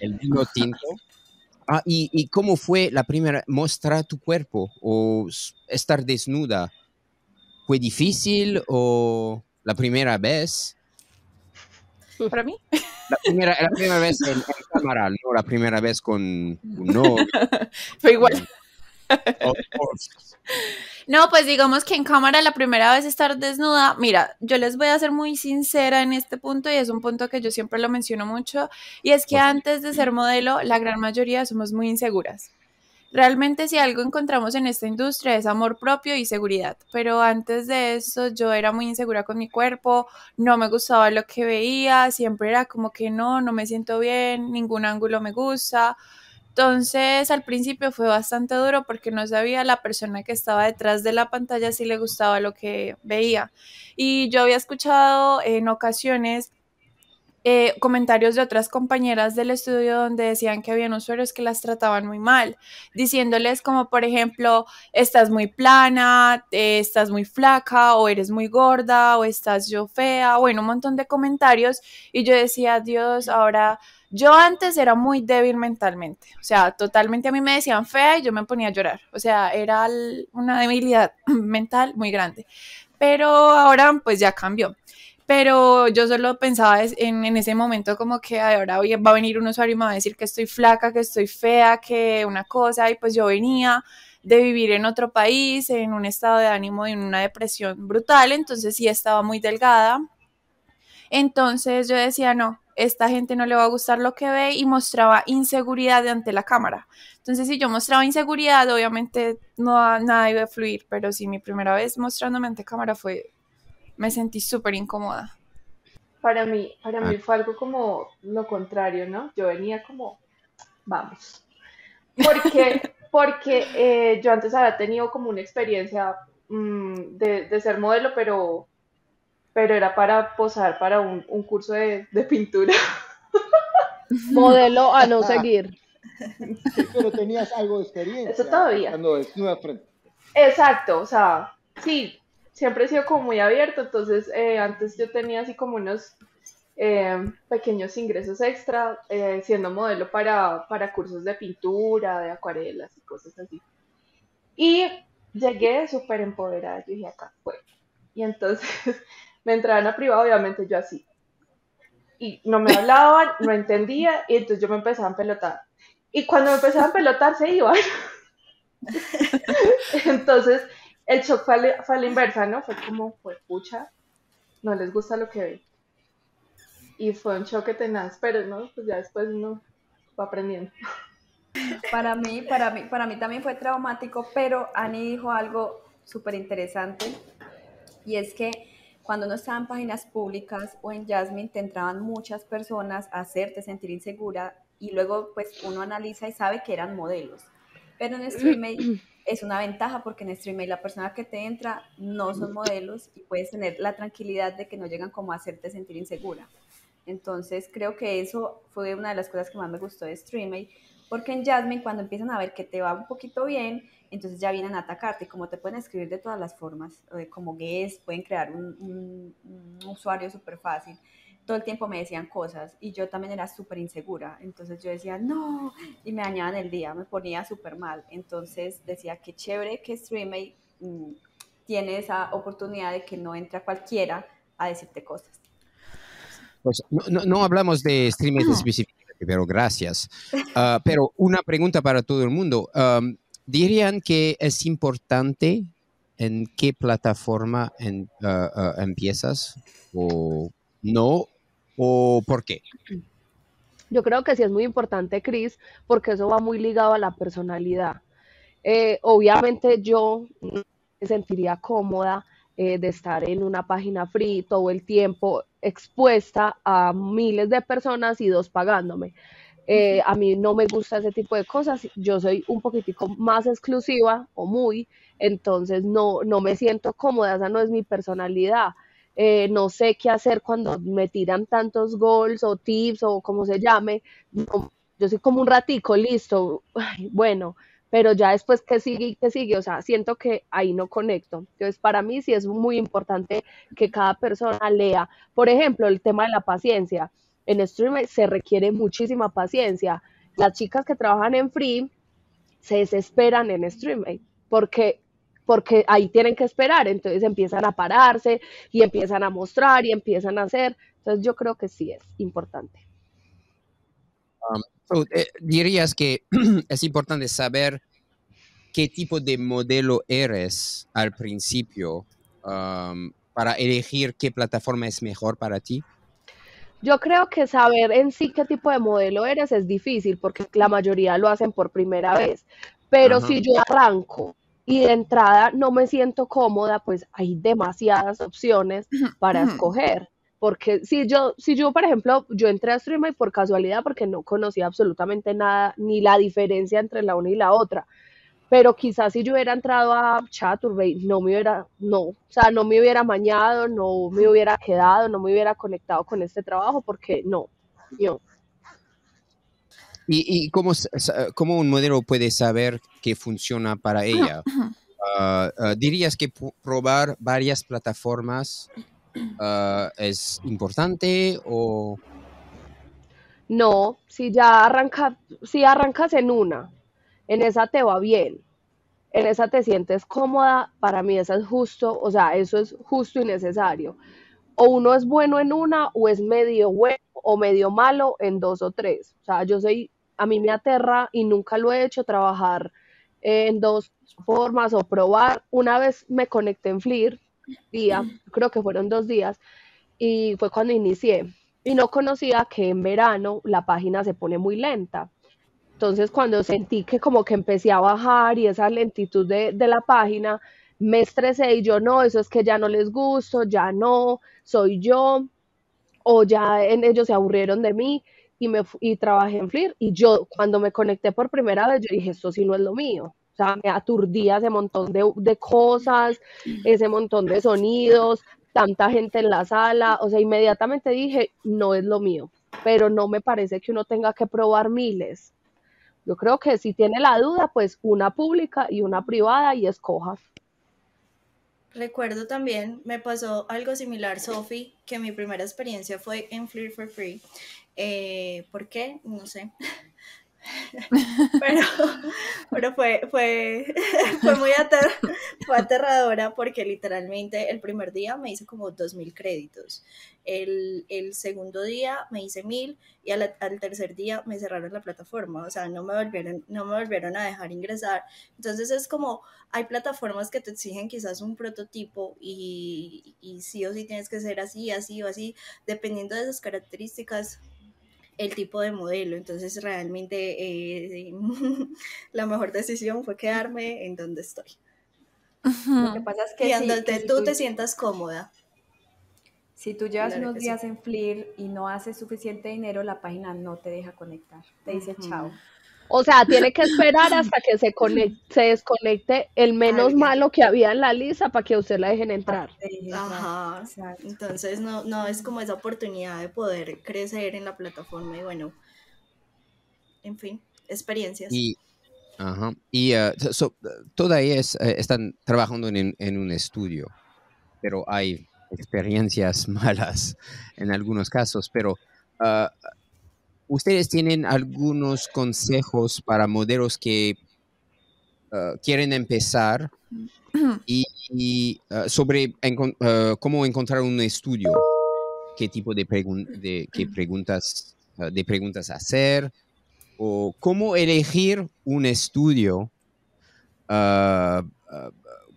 El, vino tinto. Ah, y, ¿y cómo fue la primera? ¿Mostrar tu cuerpo o estar desnuda? ¿Fue difícil o la primera vez? ¿Para mí? La primera, la primera vez en, en cámara, no la primera vez con novio. Fue igual. No, pues digamos que en cámara la primera vez estar desnuda, mira, yo les voy a ser muy sincera en este punto y es un punto que yo siempre lo menciono mucho y es que antes de ser modelo la gran mayoría somos muy inseguras. Realmente si algo encontramos en esta industria es amor propio y seguridad, pero antes de eso yo era muy insegura con mi cuerpo, no me gustaba lo que veía, siempre era como que no, no me siento bien, ningún ángulo me gusta. Entonces, al principio fue bastante duro porque no sabía la persona que estaba detrás de la pantalla si le gustaba lo que veía. Y yo había escuchado en ocasiones eh, comentarios de otras compañeras del estudio donde decían que habían usuarios que las trataban muy mal, diciéndoles como por ejemplo, estás muy plana, eh, estás muy flaca o eres muy gorda o estás yo fea, bueno, un montón de comentarios y yo decía, Dios, ahora... Yo antes era muy débil mentalmente, o sea, totalmente a mí me decían fea y yo me ponía a llorar, o sea, era una debilidad mental muy grande, pero ahora pues ya cambió pero yo solo pensaba en, ese momento como que ahora va a venir un usuario y me va a decir que estoy flaca, que estoy fea, que una cosa, y pues yo venía de vivir en otro país, en un estado de ánimo y en una depresión brutal, entonces sí estaba muy delgada. Entonces yo decía, no, esta gente no le va a gustar lo que ve y mostraba inseguridad ante la cámara. Entonces, si yo mostraba inseguridad, obviamente no nada iba a fluir, pero sí, mi primera vez mostrándome ante cámara fue me sentí súper incómoda. Para mí, para mí ah. fue algo como lo contrario, ¿no? Yo venía como, vamos. Porque, porque eh, yo antes había tenido como una experiencia mm, de, ser modelo, pero, pero era para posar para un, curso de, pintura. Modelo a no seguir. pero tenías algo de experiencia. Eso todavía. Cuando frente. Exacto, o sea, sí, siempre he sido como muy abierto, entonces eh, antes yo tenía así como unos eh, pequeños ingresos extra eh, siendo modelo para, para cursos de pintura, de acuarelas y cosas así. Y llegué súper empoderada, yo dije acá fue. Y entonces me entraban a privado, obviamente yo así. Y no me hablaban, no entendía, y entonces yo me empezaba a pelotar. Y cuando me empezaba a pelotar se iban. entonces el shock fue la, inversa, ¿no? Fue como, pues, pucha, no les gusta lo que ven. Y fue un choque tenaz, pero no, pues ya después uno va aprendiendo. Para mí, para mí, para mí también fue traumático, pero Ani dijo algo súper interesante y es que cuando uno estaba en páginas públicas o en Jasmine te entraban muchas personas a hacerte sentir insegura y luego pues uno analiza y sabe que eran modelos. Pero en Streamate es una ventaja porque en Streamate la persona que te entra no son modelos y puedes tener la tranquilidad de que no llegan como a hacerte sentir insegura. Entonces creo que eso fue una de las cosas que más me gustó de Streamate porque en Jasmine cuando empiezan a ver que te va un poquito bien, entonces ya vienen a atacarte. Como te pueden escribir de todas las formas, como guest, pueden crear un, un usuario súper fácil todo el tiempo me decían cosas y yo también era súper insegura. Entonces yo decía, no, y me dañaban el día, me ponía súper mal. Entonces decía, qué chévere que Streamate mm, tiene esa oportunidad de que no entra cualquiera a decirte cosas. Pues no, no, hablamos de Streamate específicamente, pero gracias. Ah, pero una pregunta para todo el mundo. ¿Dirían que es importante en qué plataforma en, ah, ah, empiezas o no o por qué? Yo creo que sí es muy importante, Cris, porque eso va muy ligado a la personalidad. Eh, obviamente yo me sentiría cómoda eh, de estar en una página free todo el tiempo expuesta a miles de personas y dos pagándome. Eh, a mí no me gusta ese tipo de cosas. Yo soy un poquitico más exclusiva o muy, entonces no, no me siento cómoda, esa no es mi personalidad. Eh, no sé qué hacer cuando me tiran tantos goals o tips o como se llame. yo soy como un ratico, listo, bueno, pero ya después que sigue y que sigue, o sea, siento que ahí no conecto. Entonces, para mí sí es muy importante que cada persona lea. Por ejemplo, el tema de la paciencia. En stream se requiere muchísima paciencia. Las chicas que trabajan en free se desesperan en stream porque porque ahí tienen que esperar, entonces empiezan a pararse y empiezan a mostrar y empiezan a hacer. Entonces yo creo que sí es importante. Um, eh, dirías que es importante saber qué tipo de modelo eres al principio um, para elegir qué plataforma es mejor para ti. Yo creo que saber en sí qué tipo de modelo eres es difícil porque la mayoría lo hacen por primera vez. Pero si yo arranco y de entrada no me siento cómoda, pues hay demasiadas opciones para escoger. Porque si yo, si yo, por ejemplo, yo entré a Streamline por casualidad porque no conocía absolutamente nada, ni la diferencia entre la una y la otra. Pero quizás si yo hubiera entrado a Chaturbate, no me hubiera, no, o sea, no me hubiera mañado, no me hubiera quedado, no me hubiera conectado con este trabajo porque no, yo. ¿Y, y cómo, cómo un modelo puede saber que funciona para ella? Ah, ah, ¿Dirías que probar varias plataformas ah, es importante o...? No, si ya arranca, si arrancas en una, en esa te va bien, en esa te sientes cómoda, para mí eso es justo, o sea, eso es justo y necesario. O uno es bueno en una o es medio bueno o medio malo en dos o tres. O sea, yo soy, a mí me aterra y nunca lo he hecho trabajar en dos formas o probar. Una vez me conecté en Flir, día, creo que fueron dos días, y fue cuando inicié. Y no conocía que en verano la página se pone muy lenta. Entonces, cuando sentí que como que empecé a bajar y esa lentitud de, de la página, me estresé y yo no, eso es que ya no les gusto, ya no, soy yo, o ya en, ellos se aburrieron de mí y, me, y trabajé en Flir. Y yo, cuando me conecté por primera vez, yo dije, esto sí no es lo mío. O sea, me aturdía ese montón de, de cosas, ese montón de sonidos, tanta gente en la sala. O sea, inmediatamente dije, no es lo mío. Pero no me parece que uno tenga que probar miles. Yo creo que si tiene la duda, pues una pública y una privada y escoja. Recuerdo también, me pasó algo similar, Sophie, que mi primera experiencia fue en Flirt for Free. Eh, ¿Por qué? No sé. pero, pero fue, fue, fue muy ater- fue aterradora porque literalmente el primer día me hice como 2.000 créditos, el, el segundo día me hice 1.000 y al, al tercer día me cerraron la plataforma, o sea, no me volvieron, no me volvieron a dejar ingresar. Entonces es como, hay plataformas que te exigen quizás un prototipo y, y sí o sí tienes que ser así, así o así, dependiendo de esas características el tipo de modelo. Entonces realmente eh, la mejor decisión fue quedarme en donde estoy. Lo que pasa es que, y sí, donde que si tú te sientas cómoda. Si tú llevas Claro unos días sí. en Flir y no haces suficiente dinero, la página no te deja conectar. Te dice chao. O sea, tiene que esperar hasta que se, conec- se desconecte el menos malo que había en la lista para que a usted la dejen entrar. Ajá. Entonces no, no es como esa oportunidad de poder crecer en la plataforma y bueno, en fin, experiencias. Y, ajá, y ah, so- todavía es, eh, están trabajando en, en un estudio, pero hay experiencias malas en algunos casos, pero ah, ¿ustedes tienen algunos consejos para modelos que ah, quieren empezar y, y, ah, sobre encon- ah, cómo encontrar un estudio? ¿Qué tipo de, pregun- de, qué preguntas, de preguntas hacer? o cómo elegir un estudio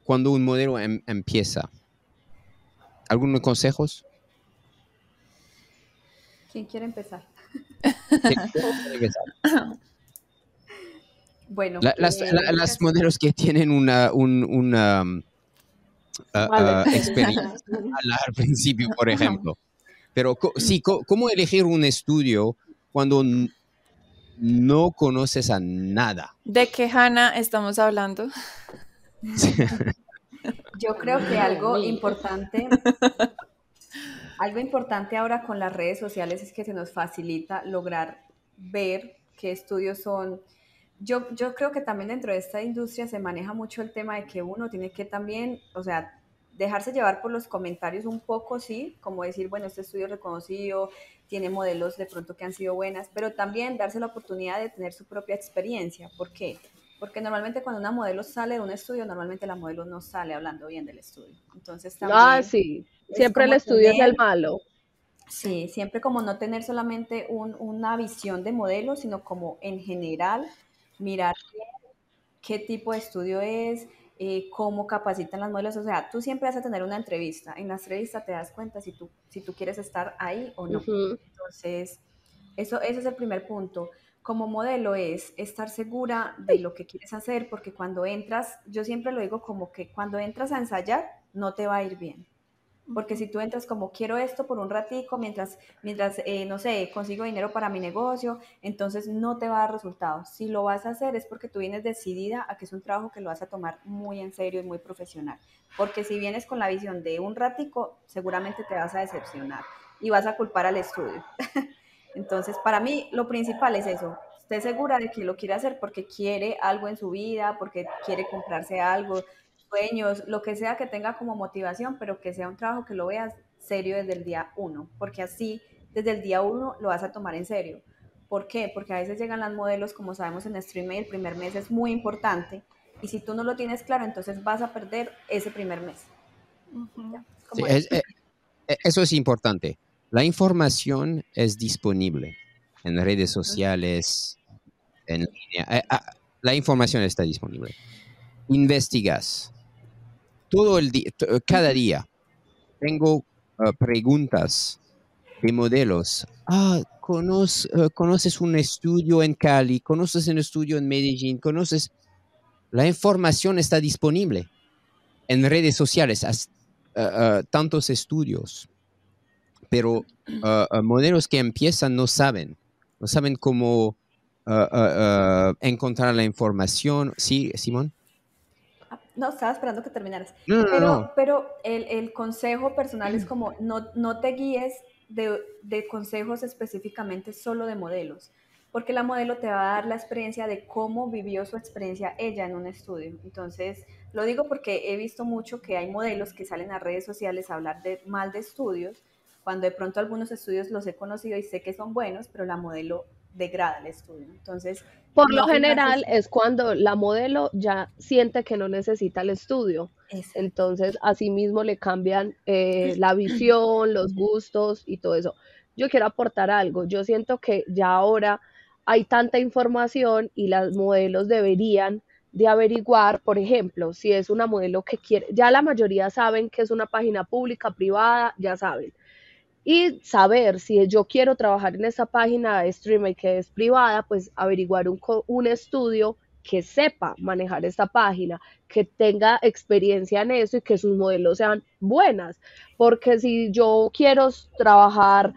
cuando un modelo em- empieza. ¿Algunos consejos? ¿Quién quiere empezar? Bueno, La- las, eh, la- las modelos que tienen una, un- una um, experiencia al principio, por ejemplo. Pero co- sí, co- ¿cómo elegir un estudio cuando no conoces a nada? ¿De qué Hanna estamos hablando? Yo creo que algo importante, algo importante ahora con las redes sociales es que se nos facilita lograr ver qué estudios son. Yo, yo creo que también dentro de esta industria se maneja mucho el tema de que uno tiene que también, o sea, dejarse llevar por los comentarios un poco, sí, como decir, bueno, este estudio es reconocido, tiene modelos de pronto que han sido buenas, pero también darse la oportunidad de tener su propia experiencia. ¿Por qué? Porque normalmente cuando una modelo sale de un estudio, normalmente la modelo no sale hablando bien del estudio. Entonces también Ah, sí. Es Siempre el estudio es el malo. Sí, siempre como no tener solamente un- una visión de modelo, sino como en general mirar bien qué tipo de estudio es, eh, cómo capacitan las modelos. O sea, tú siempre vas a tener una entrevista. En la entrevista te das cuenta si tú, si tú quieres estar ahí o no. Entonces, eso, ese es el primer punto. Como modelo es estar segura de lo que quieres hacer, porque cuando entras, yo siempre lo digo como que cuando entras a ensayar, no te va a ir bien. Porque si tú entras como quiero esto por un ratico, mientras, mientras eh, no sé, consigo dinero para mi negocio, entonces no te va a dar resultados. Si lo vas a hacer es porque tú vienes decidida a que es un trabajo que lo vas a tomar muy en serio y muy profesional. Porque si vienes con la visión de un ratico, seguramente te vas a decepcionar y vas a culpar al estudio. entonces, para mí lo principal es eso. Esté segura de que lo quiere hacer porque quiere algo en su vida, porque quiere comprarse algo, sueños, lo que sea que tenga como motivación, pero que sea un trabajo que lo veas serio desde el día uno, porque así desde el día uno lo vas a tomar en serio. ¿Por qué? Porque a veces llegan las modelos, como sabemos en Stream, el primer mes es muy importante y si tú no lo tienes claro, entonces vas a perder ese primer mes. Eh, eh, eso es importante. La información es disponible en redes sociales, en línea. Eh, ah, la información está disponible. Investigas, todo el día, cada día, tengo ah, preguntas de modelos. Ah, ah, conoces un estudio en Cali, conoces un estudio en Medellín, conoces. La información está disponible en redes sociales, uh, tantos estudios, pero modelos que empiezan no saben, no saben cómo encontrar la información. ¿Sí, Simón? No, estaba esperando que terminaras. No, pero no. pero el, el, consejo personal es como, no, no te guíes de, de, consejos específicamente solo de modelos, porque la modelo te va a dar la experiencia de cómo vivió su experiencia ella en un estudio. Entonces, lo digo porque he visto mucho que hay modelos que salen a redes sociales a hablar de, mal de estudios, cuando de pronto algunos estudios los he conocido y sé que son buenos, pero la modelo degrada el estudio. Entonces, por lo general es cuando la modelo ya siente que no necesita el estudio. Entonces, mismo le cambian eh, la visión, los gustos y todo eso. Yo quiero aportar algo. Yo siento que ya ahora hay tanta información y las modelos deberían de averiguar, por ejemplo, si es una modelo que quiere, ya la mayoría saben que es una página pública, privada, ya saben y saber si yo quiero trabajar en esa página de streaming que es privada, pues averiguar un, un estudio que sepa manejar esta página, que tenga experiencia en eso y que sus modelos sean buenas. Porque si yo quiero trabajar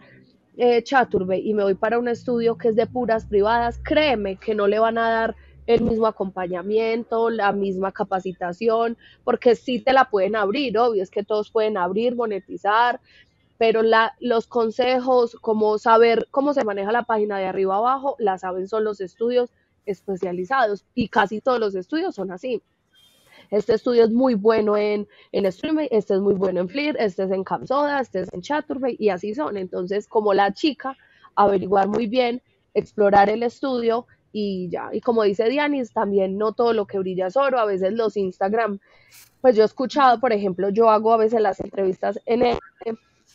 eh, Chaturbey y me voy para un estudio que es de puras privadas, créeme que no le van a dar el mismo acompañamiento, la misma capacitación, porque sí te la pueden abrir, obvio, es que todos pueden abrir, monetizar, pero la, los consejos, como saber cómo se maneja la página de arriba abajo, la saben son los estudios especializados y casi todos los estudios son así. Este estudio es muy bueno en, en Streaming, este es muy bueno en Flir, este es en Camsoda, este es en Chaturbey y así son. Entonces, como la chica, averiguar muy bien, explorar el estudio y ya. Y como dice Dianis, también no todo lo que brilla es oro, a veces los Instagram, pues yo he escuchado, por ejemplo, yo hago a veces las entrevistas en el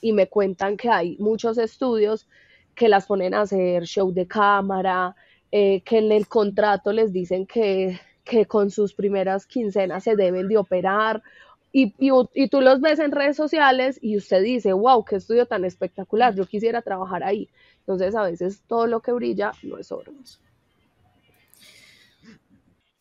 y me cuentan que hay muchos estudios que las ponen a hacer show de cámara, eh, que en el contrato les dicen que, que, con sus primeras quincenas se deben de operar. Y, y, y, tú los ves en redes sociales y usted dice, wow, qué estudio tan espectacular, yo quisiera trabajar ahí. Entonces a veces todo lo que brilla no es oro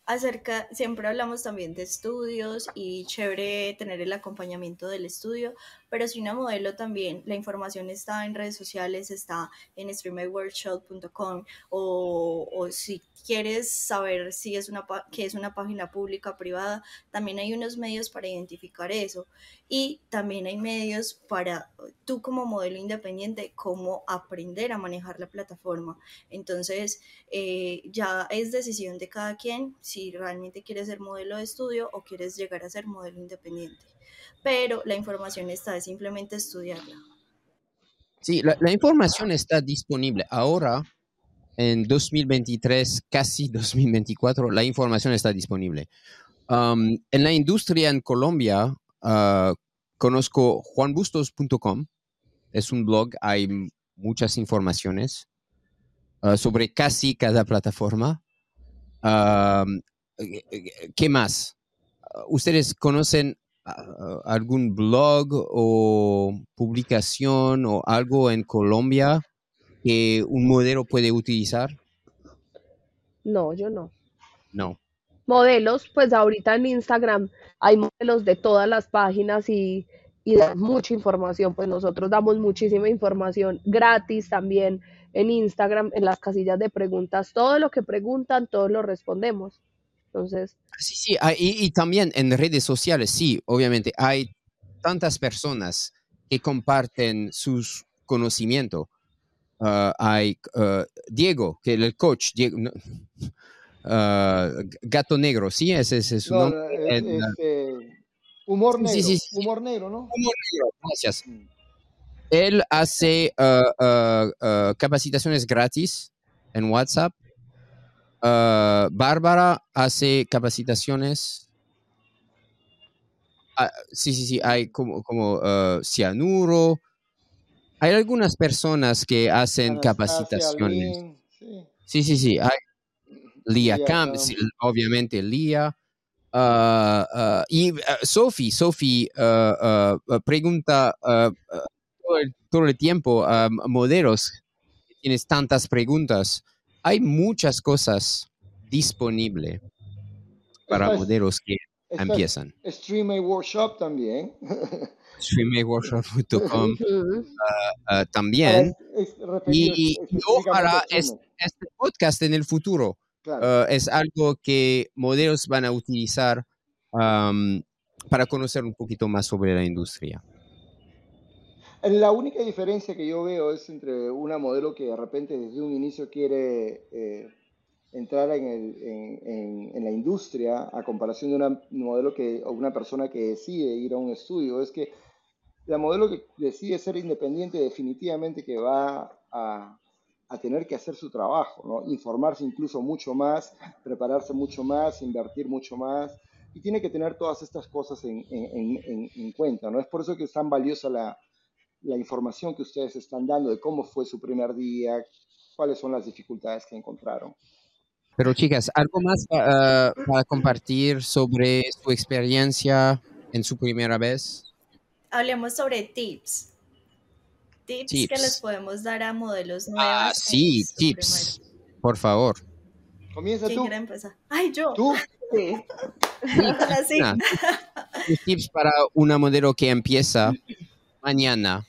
acerca, siempre hablamos también de estudios y chévere tener el acompañamiento del estudio, pero si una modelo también, la información está en redes sociales, está en streamerworkshop.com o, o si quieres saber si es una, que es una página pública o privada, también hay unos medios para identificar eso y también hay medios para tú como modelo independiente, cómo aprender a manejar la plataforma. Entonces, eh, ya es decisión de cada quien si realmente quieres ser modelo de estudio o quieres llegar a ser modelo independiente. Pero la información está, es simplemente estudiarla. Sí, la, información está disponible. Ahora, en 2023, casi 2024, la información está disponible. Um, en la industria en Colombia, uh, conozco juanbustos.com. Es un blog, hay muchas informaciones uh, sobre casi cada plataforma. Um, ¿Qué más? ¿Ustedes conocen algún blog o publicación o algo en Colombia que un modelo puede utilizar? No, yo no. No. Modelos, pues ahorita en Instagram hay modelos de todas las páginas y, y mucha información, pues nosotros damos muchísima información gratis también en Instagram, en las casillas de preguntas, todo lo que preguntan, todos lo respondemos. Entonces... Sí, sí, ah, y, y también en redes sociales, sí, obviamente, hay tantas personas que comparten sus conocimientos. Ah, hay ah, Diego, que el coach, Diego, Gato Negro, ¿sí? Ese, es su nombre. Este, humor negro, sí, sí, humor negro, ¿no? Humor negro, gracias. Mm. Él hace capacitaciones gratis en WhatsApp Ah, Bárbara hace capacitaciones. Ah, sí, sí, sí, hay como, como uh, cianuro. Hay algunas personas que hacen capacitaciones. sí. sí, sí, Hay Lía Camp, obviamente Lía. y Sophie, Sophie pregunta todo el, todo, el, tiempo a modelos. Tienes tantas preguntas hay muchas cosas disponibles para modelos que empiezan. Streaming Workshop también. streamingworkshop.com ah, ah, también. y yo hará este podcast en el futuro. Ah, es algo que modelos van a utilizar para conocer un poquito más sobre la industria. La única diferencia que yo veo es entre una modelo que de repente desde un inicio quiere eh, entrar en, la industria a comparación de una modelo que, o una persona que decide ir a un estudio. Es que la modelo que decide ser independiente definitivamente que va a, tener que hacer su trabajo, ¿no? informarse incluso mucho más, prepararse mucho más, invertir mucho más y tiene que tener todas estas cosas en, en cuenta. ¿no? Es por eso que es tan valiosa la la información que ustedes están dando de cómo fue su primer día, cuáles son las dificultades que encontraron. Pero chicas, ¿algo más para compartir sobre su experiencia en su primera vez? Hablemos sobre tips. Tips, que les podemos dar a modelos nuevos. Ah, sí, tips. Por favor. Comienza ¿Quién tú. quiere empezar? Ay, yo. ¿Tú? Sí. sí. tips para una modelo que empieza mañana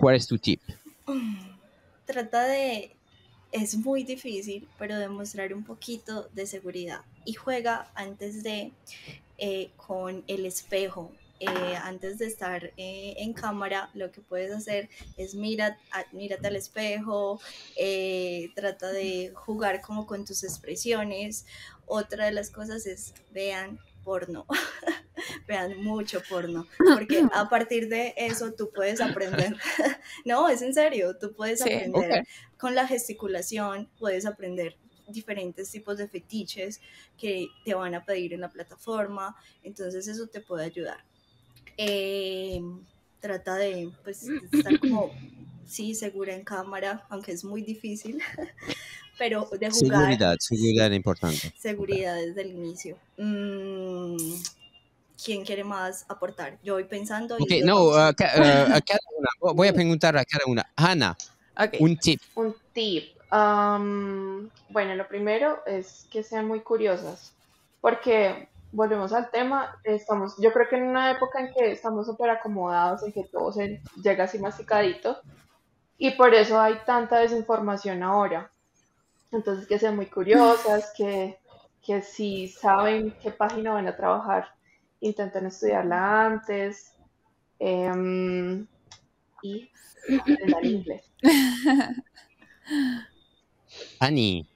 ¿Cuál es tu tip? Trata de, es muy difícil, pero demostrar un poquito de seguridad y juega antes de eh, con el espejo. Eh, antes de estar eh, en cámara, lo que puedes hacer es mira, mírate al espejo, trata de jugar como con tus expresiones. Otra de las cosas es vean porno. Vean mucho porno, porque a partir de eso tú puedes aprender. no, es en serio, tú puedes aprender con la gesticulación, puedes aprender diferentes tipos de fetiches que te van a pedir en la plataforma, entonces eso te puede ayudar. Em, trata de pues, estar como, sí, segura en cámara, aunque es muy difícil. Pero de jugar. Seguridad, seguridad importante. Seguridad desde el inicio. Mm, ¿Quién quiere más aportar? Yo voy pensando. Ok, no, a, cada una. Voy a preguntar a cada una. Ana, un tip. Un tip. bueno, lo primero es que sean muy curiosas, porque volvemos al tema, estamos, yo creo que en una época en que estamos súper acomodados, en que todo se llega así masticadito, y por eso hay tanta desinformación ahora. Entonces, que sean muy curiosas, que, que si saben qué página van a trabajar, intenten estudiarla antes em, y aprendan inglés. Ani.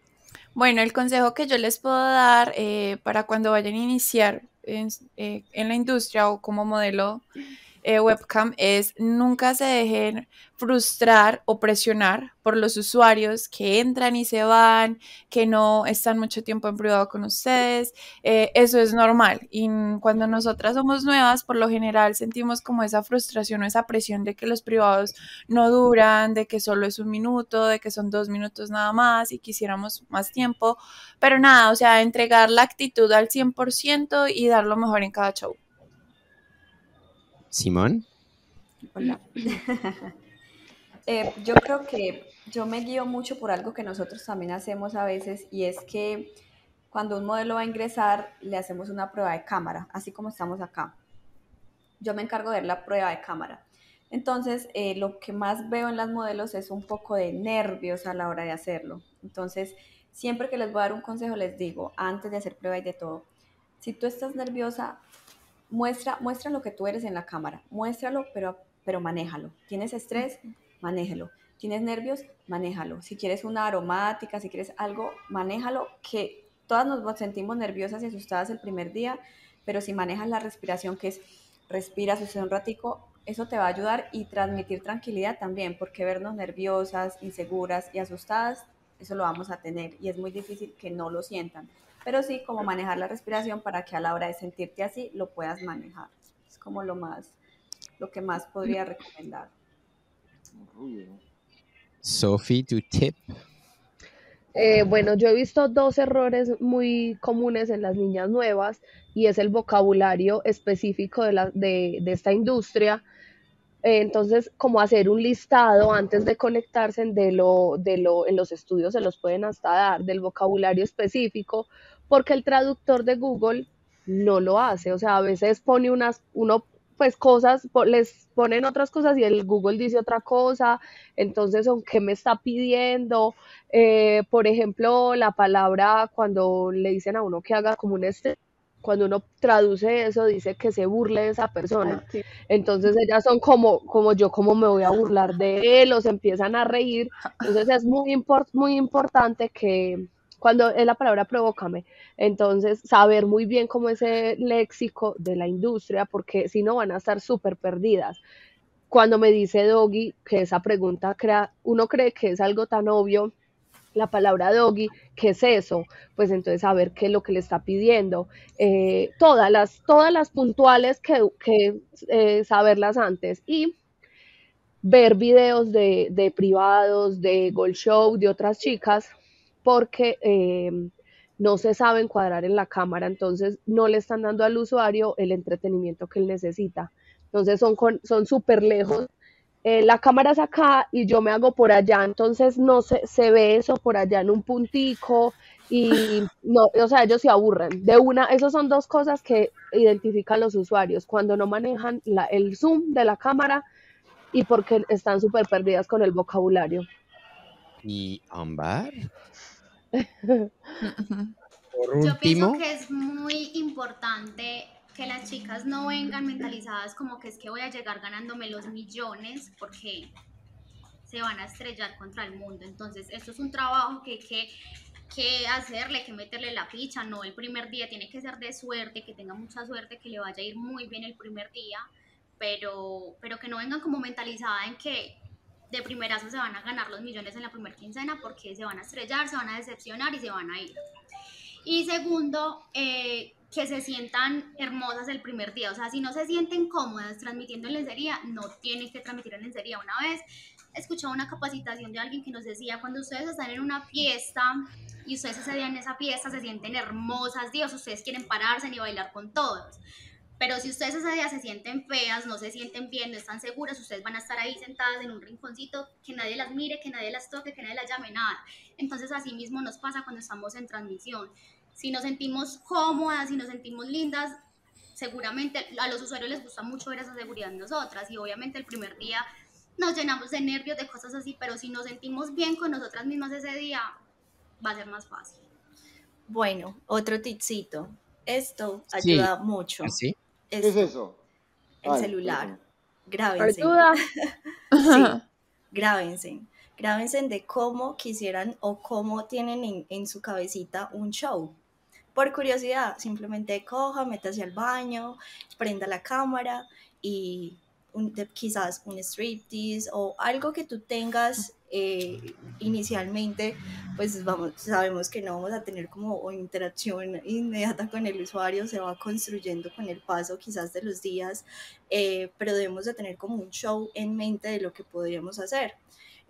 Bueno, el consejo que yo les puedo dar eh, para cuando vayan a iniciar en, eh, en la industria o como modelo eh, webcam es nunca se dejen frustrar o presionar por los usuarios que entran y se van, que no están mucho tiempo en privado con ustedes. Eh, eso es normal. Y cuando nosotras somos nuevas, por lo general sentimos como esa frustración o esa presión de que los privados no duran, de que solo es un minuto, de que son dos minutos nada más y quisiéramos más tiempo. Pero nada, o sea, entregar la actitud al 100% y dar lo mejor en cada show. Simón. Hola. Eh, yo creo que yo me guío mucho por algo que nosotros también hacemos a veces y es que cuando un modelo va a ingresar le hacemos una prueba de cámara, así como estamos acá. yo me encargo de ver la prueba de cámara. Entonces, eh, lo que más veo en las modelos es un poco de nervios a la hora de hacerlo. Entonces, siempre que les voy a dar un consejo, les digo, antes de hacer prueba y de todo, si tú estás nerviosa, muestra, muestra lo que tú eres en la cámara, muéstralo, pero, pero manéjalo. ¿Tienes estrés? Manéjalo. ¿Tienes nervios? Manéjalo. Si quieres una aromática, si quieres algo, manéjalo, que todas nos sentimos nerviosas y asustadas el primer día, pero si manejas la respiración, que es respira, sucede un ratico, eso te va a ayudar y transmitir tranquilidad también, porque vernos nerviosas, inseguras y asustadas, eso lo vamos a tener y es muy difícil que no lo sientan. Pero sí, como manejar la respiración para que a la hora de sentirte así lo puedas manejar. Es como lo más, lo que más podría recomendar. Sophie, tu tip. Eh, bueno, yo he visto dos errores muy comunes en las niñas nuevas y es el vocabulario específico de, la, de, de esta industria. Eh, entonces, como hacer un listado antes de conectarse de lo, de lo, en los estudios se los pueden hasta dar, del vocabulario específico, porque el traductor de Google no lo hace. O sea, a veces pone unas, uno pues cosas, les ponen otras cosas y el Google dice otra cosa, entonces, ¿qué me está pidiendo? Eh, por ejemplo, la palabra cuando le dicen a uno que haga como un este, cuando uno traduce eso, dice que se burle de esa persona. Entonces ellas son como, como yo, como me voy a burlar de él, o se empiezan a reír. Entonces es muy, muy importante que, cuando es la palabra provócame. Entonces, saber muy bien cómo es el léxico de la industria, porque si no van a estar súper perdidas. Cuando me dice Doggy, que esa pregunta crea, uno cree que es algo tan obvio, la palabra doggy, ¿qué es eso? Pues entonces saber qué es lo que le está pidiendo. Eh, todas, las, todas las puntuales que, que eh, saberlas antes. Y ver videos de, de privados, de Gold Show, de otras chicas, porque em, no se sabe encuadrar en la cámara, entonces no le están dando al usuario el entretenimiento que él necesita. Entonces son son súper lejos. Eh, la cámara es acá y yo me hago por allá, entonces no se, se ve eso por allá en un puntico y no, o sea, ellos se aburren. De una, esas son dos cosas que identifican los usuarios cuando no manejan la, el zoom de la cámara y porque están súper perdidas con el vocabulario. ¿Y Ambar? Yo pienso que es muy importante que las chicas no vengan mentalizadas como que es que voy a llegar ganándome los millones porque se van a estrellar contra el mundo. Entonces, esto es un trabajo que hay que, que hacerle, que meterle la ficha, no el primer día, tiene que ser de suerte, que tenga mucha suerte, que le vaya a ir muy bien el primer día, pero, pero que no vengan como mentalizada en que de primerazo se van a ganar los millones en la primera quincena porque se van a estrellar, se van a decepcionar y se van a ir. Y segundo, eh, que se sientan hermosas el primer día. O sea, si no se sienten cómodas transmitiendo en lencería, no tienen que transmitir en lencería. Una vez escuchaba una capacitación de alguien que nos decía, cuando ustedes están en una fiesta y ustedes ese día en esa fiesta se sienten hermosas, Dios, ustedes quieren pararse y bailar con todos. Pero si ustedes ese día se sienten feas, no se sienten bien, no están seguras, ustedes van a estar ahí sentadas en un rinconcito, que nadie las mire, que nadie las toque, que nadie las llame, nada. Entonces así mismo nos pasa cuando estamos en transmisión. Si nos sentimos cómodas, si nos sentimos lindas, seguramente a los usuarios les gusta mucho ver esa seguridad en nosotras y obviamente el primer día nos llenamos de nervios, de cosas así, pero si nos sentimos bien con nosotras mismas ese día, va a ser más fácil. Bueno, otro tipcito. Esto ayuda mucho. ¿Sí? ¿Qué es eso? El celular. Grábense. sí, grábense. Grábense de cómo quisieran o cómo tienen en, su cabecita un show. Por curiosidad, simplemente coja, métase al baño, prenda la cámara y quizás un striptease o algo que tú tengas eh, inicialmente, pues vamos, sabemos que no vamos a tener como interacción inmediata con el usuario, se va construyendo con el paso quizás de los días, eh, pero debemos de tener como un show en mente de lo que podríamos hacer.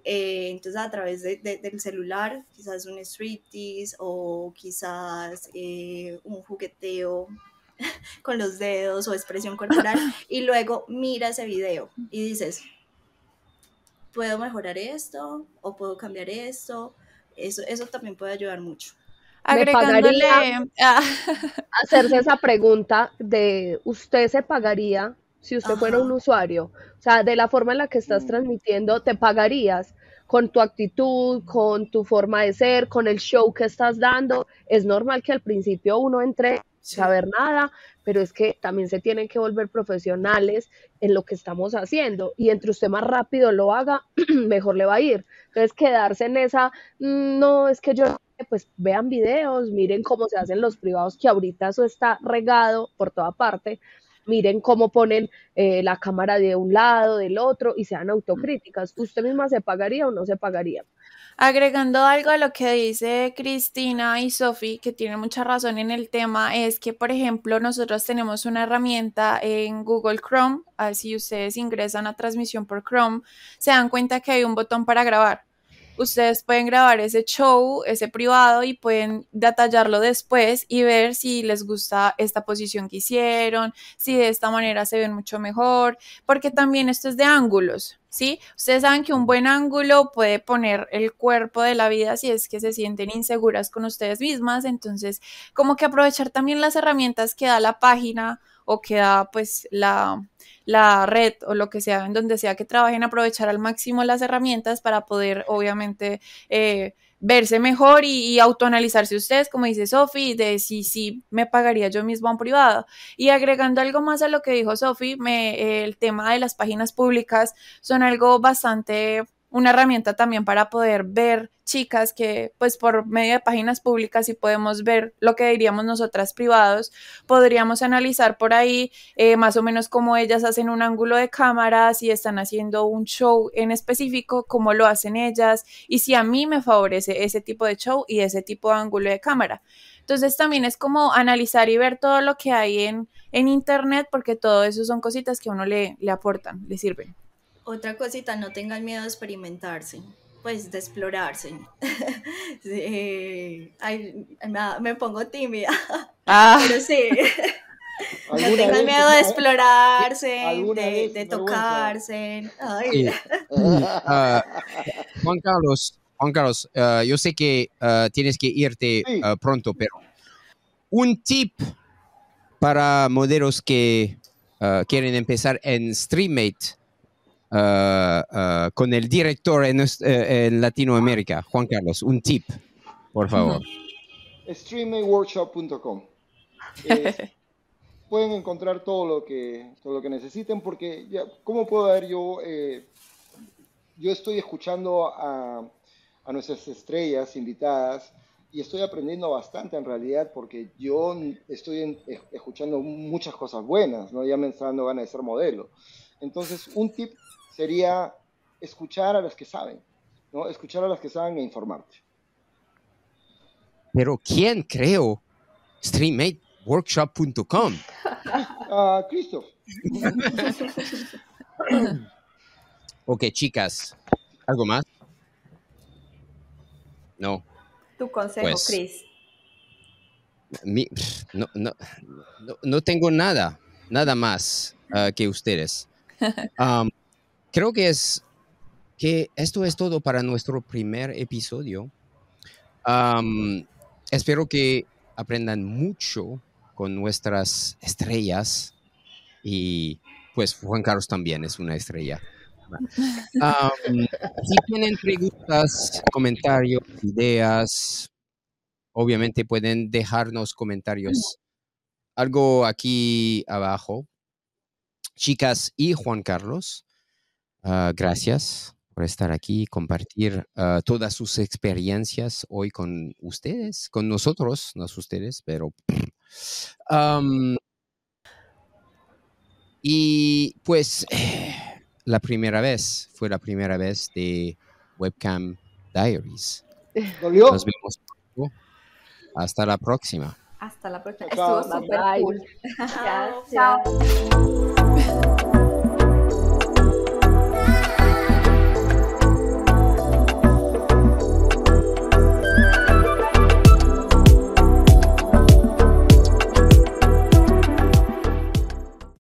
Eh, entonces a través del celular, quizás un striptease o quizás un jugueteo con los dedos o expresión corporal y luego mira ese video y dices, puedo mejorar esto o puedo cambiar esto. Eso, eso también puede ayudar mucho. Agregándole... Ah. hacerse esa pregunta de, ¿usted se pagaría si usted fuera un usuario? O sea, de la forma en la que estás mm. transmitiendo, ¿te pagarías? con tu actitud, con tu forma de ser, con el show que estás dando. Es normal que al principio uno entre saber nada, pero es que también se tienen que volver profesionales en lo que estamos haciendo y entre usted más rápido lo haga, mejor le va a ir. Entonces quedarse en esa, mm, no, es que yo, pues vean videos, miren cómo se hacen los privados, que ahorita eso está regado por toda parte, miren cómo ponen eh, la cámara de un lado, del otro y sean autocríticas. ¿Usted misma se pagaría o no se pagaría? Agregando algo a lo que dice Cristina y Sofi, que tiene mucha razón en el tema, es que, por ejemplo, nosotros tenemos una herramienta en Google Chrome, si ustedes ingresan a transmisión por Chrome, se dan cuenta que hay un botón para grabar. Ustedes pueden grabar ese show, ese privado y pueden detallarlo después y ver si les gusta esta posición que hicieron, si de esta manera se ven mucho mejor, porque también esto es de ángulos, ¿sí? Ustedes saben que un buen ángulo puede poner el cuerpo de la vida si es que se sienten inseguras con ustedes mismas, entonces como que aprovechar también las herramientas que da la página o que da pues la la red o lo que sea, en donde sea que trabajen, aprovechar al máximo las herramientas para poder, obviamente, eh, verse mejor y, autoanalizarse ustedes, como dice Sofi, de si sí me pagaría yo mismo un privado. Y agregando algo más a lo que dijo Sofi, el tema de las páginas públicas son algo bastante una herramienta también para poder ver chicas que pues por medio de páginas públicas y podemos ver lo que diríamos nosotras privados, podríamos analizar por ahí eh, más o menos cómo ellas hacen un ángulo de cámara, si están haciendo un show en específico, cómo lo hacen ellas y si a mí me favorece ese tipo de show y ese tipo de ángulo de cámara. Entonces también es como analizar y ver todo lo que hay en, en internet porque todo eso son cositas que a uno le, le aportan, le sirven. Otra cosita, no tengan miedo de experimentarse, pues de explorarse. me, pongo tímida, ah. pero sí. No tengan miedo de explorarse, de, tocarse. Ah, Juan Carlos, Juan Carlos, ah, yo sé que tienes que irte pronto, pero un tip para modelos que quieren empezar en StreamMate Ah, con el director en, eh, en, Latinoamérica, Juan Carlos, un tip, por favor. Streamingworkshop.com. pueden encontrar todo lo que todo lo que necesiten porque ya, ¿cómo puedo ver yo? Eh, yo estoy escuchando a, a nuestras estrellas invitadas y estoy aprendiendo bastante en realidad porque yo estoy escuchando muchas cosas buenas, ¿no? Ya me está dando ganas de ser modelo. Entonces, un tip sería escuchar a las que saben, ¿no? Escuchar a las que saben e informarte. Pero ¿quién creó StreamMateWorkshop.com? Ah, Cristo. ok, chicas, ¿algo más? No. Tu consejo, pues, Chris. no, no, no, tengo nada, nada más ah, que ustedes. Um, creo que es que esto es todo para nuestro primer episodio. espero que aprendan mucho con nuestras estrellas y pues Juan Carlos también es una estrella. si tienen preguntas, comentarios, ideas, obviamente pueden dejarnos comentarios. Algo aquí abajo. Chicas y Juan Carlos, Ah, gracias por estar aquí y compartir ah, todas sus experiencias hoy con ustedes, con nosotros, no ustedes, pero... y pues la primera vez, fue la primera vez de Webcam Diaries. Nos vemos. Hasta la próxima. Hasta la próxima. Estuvo súper cool. Chao.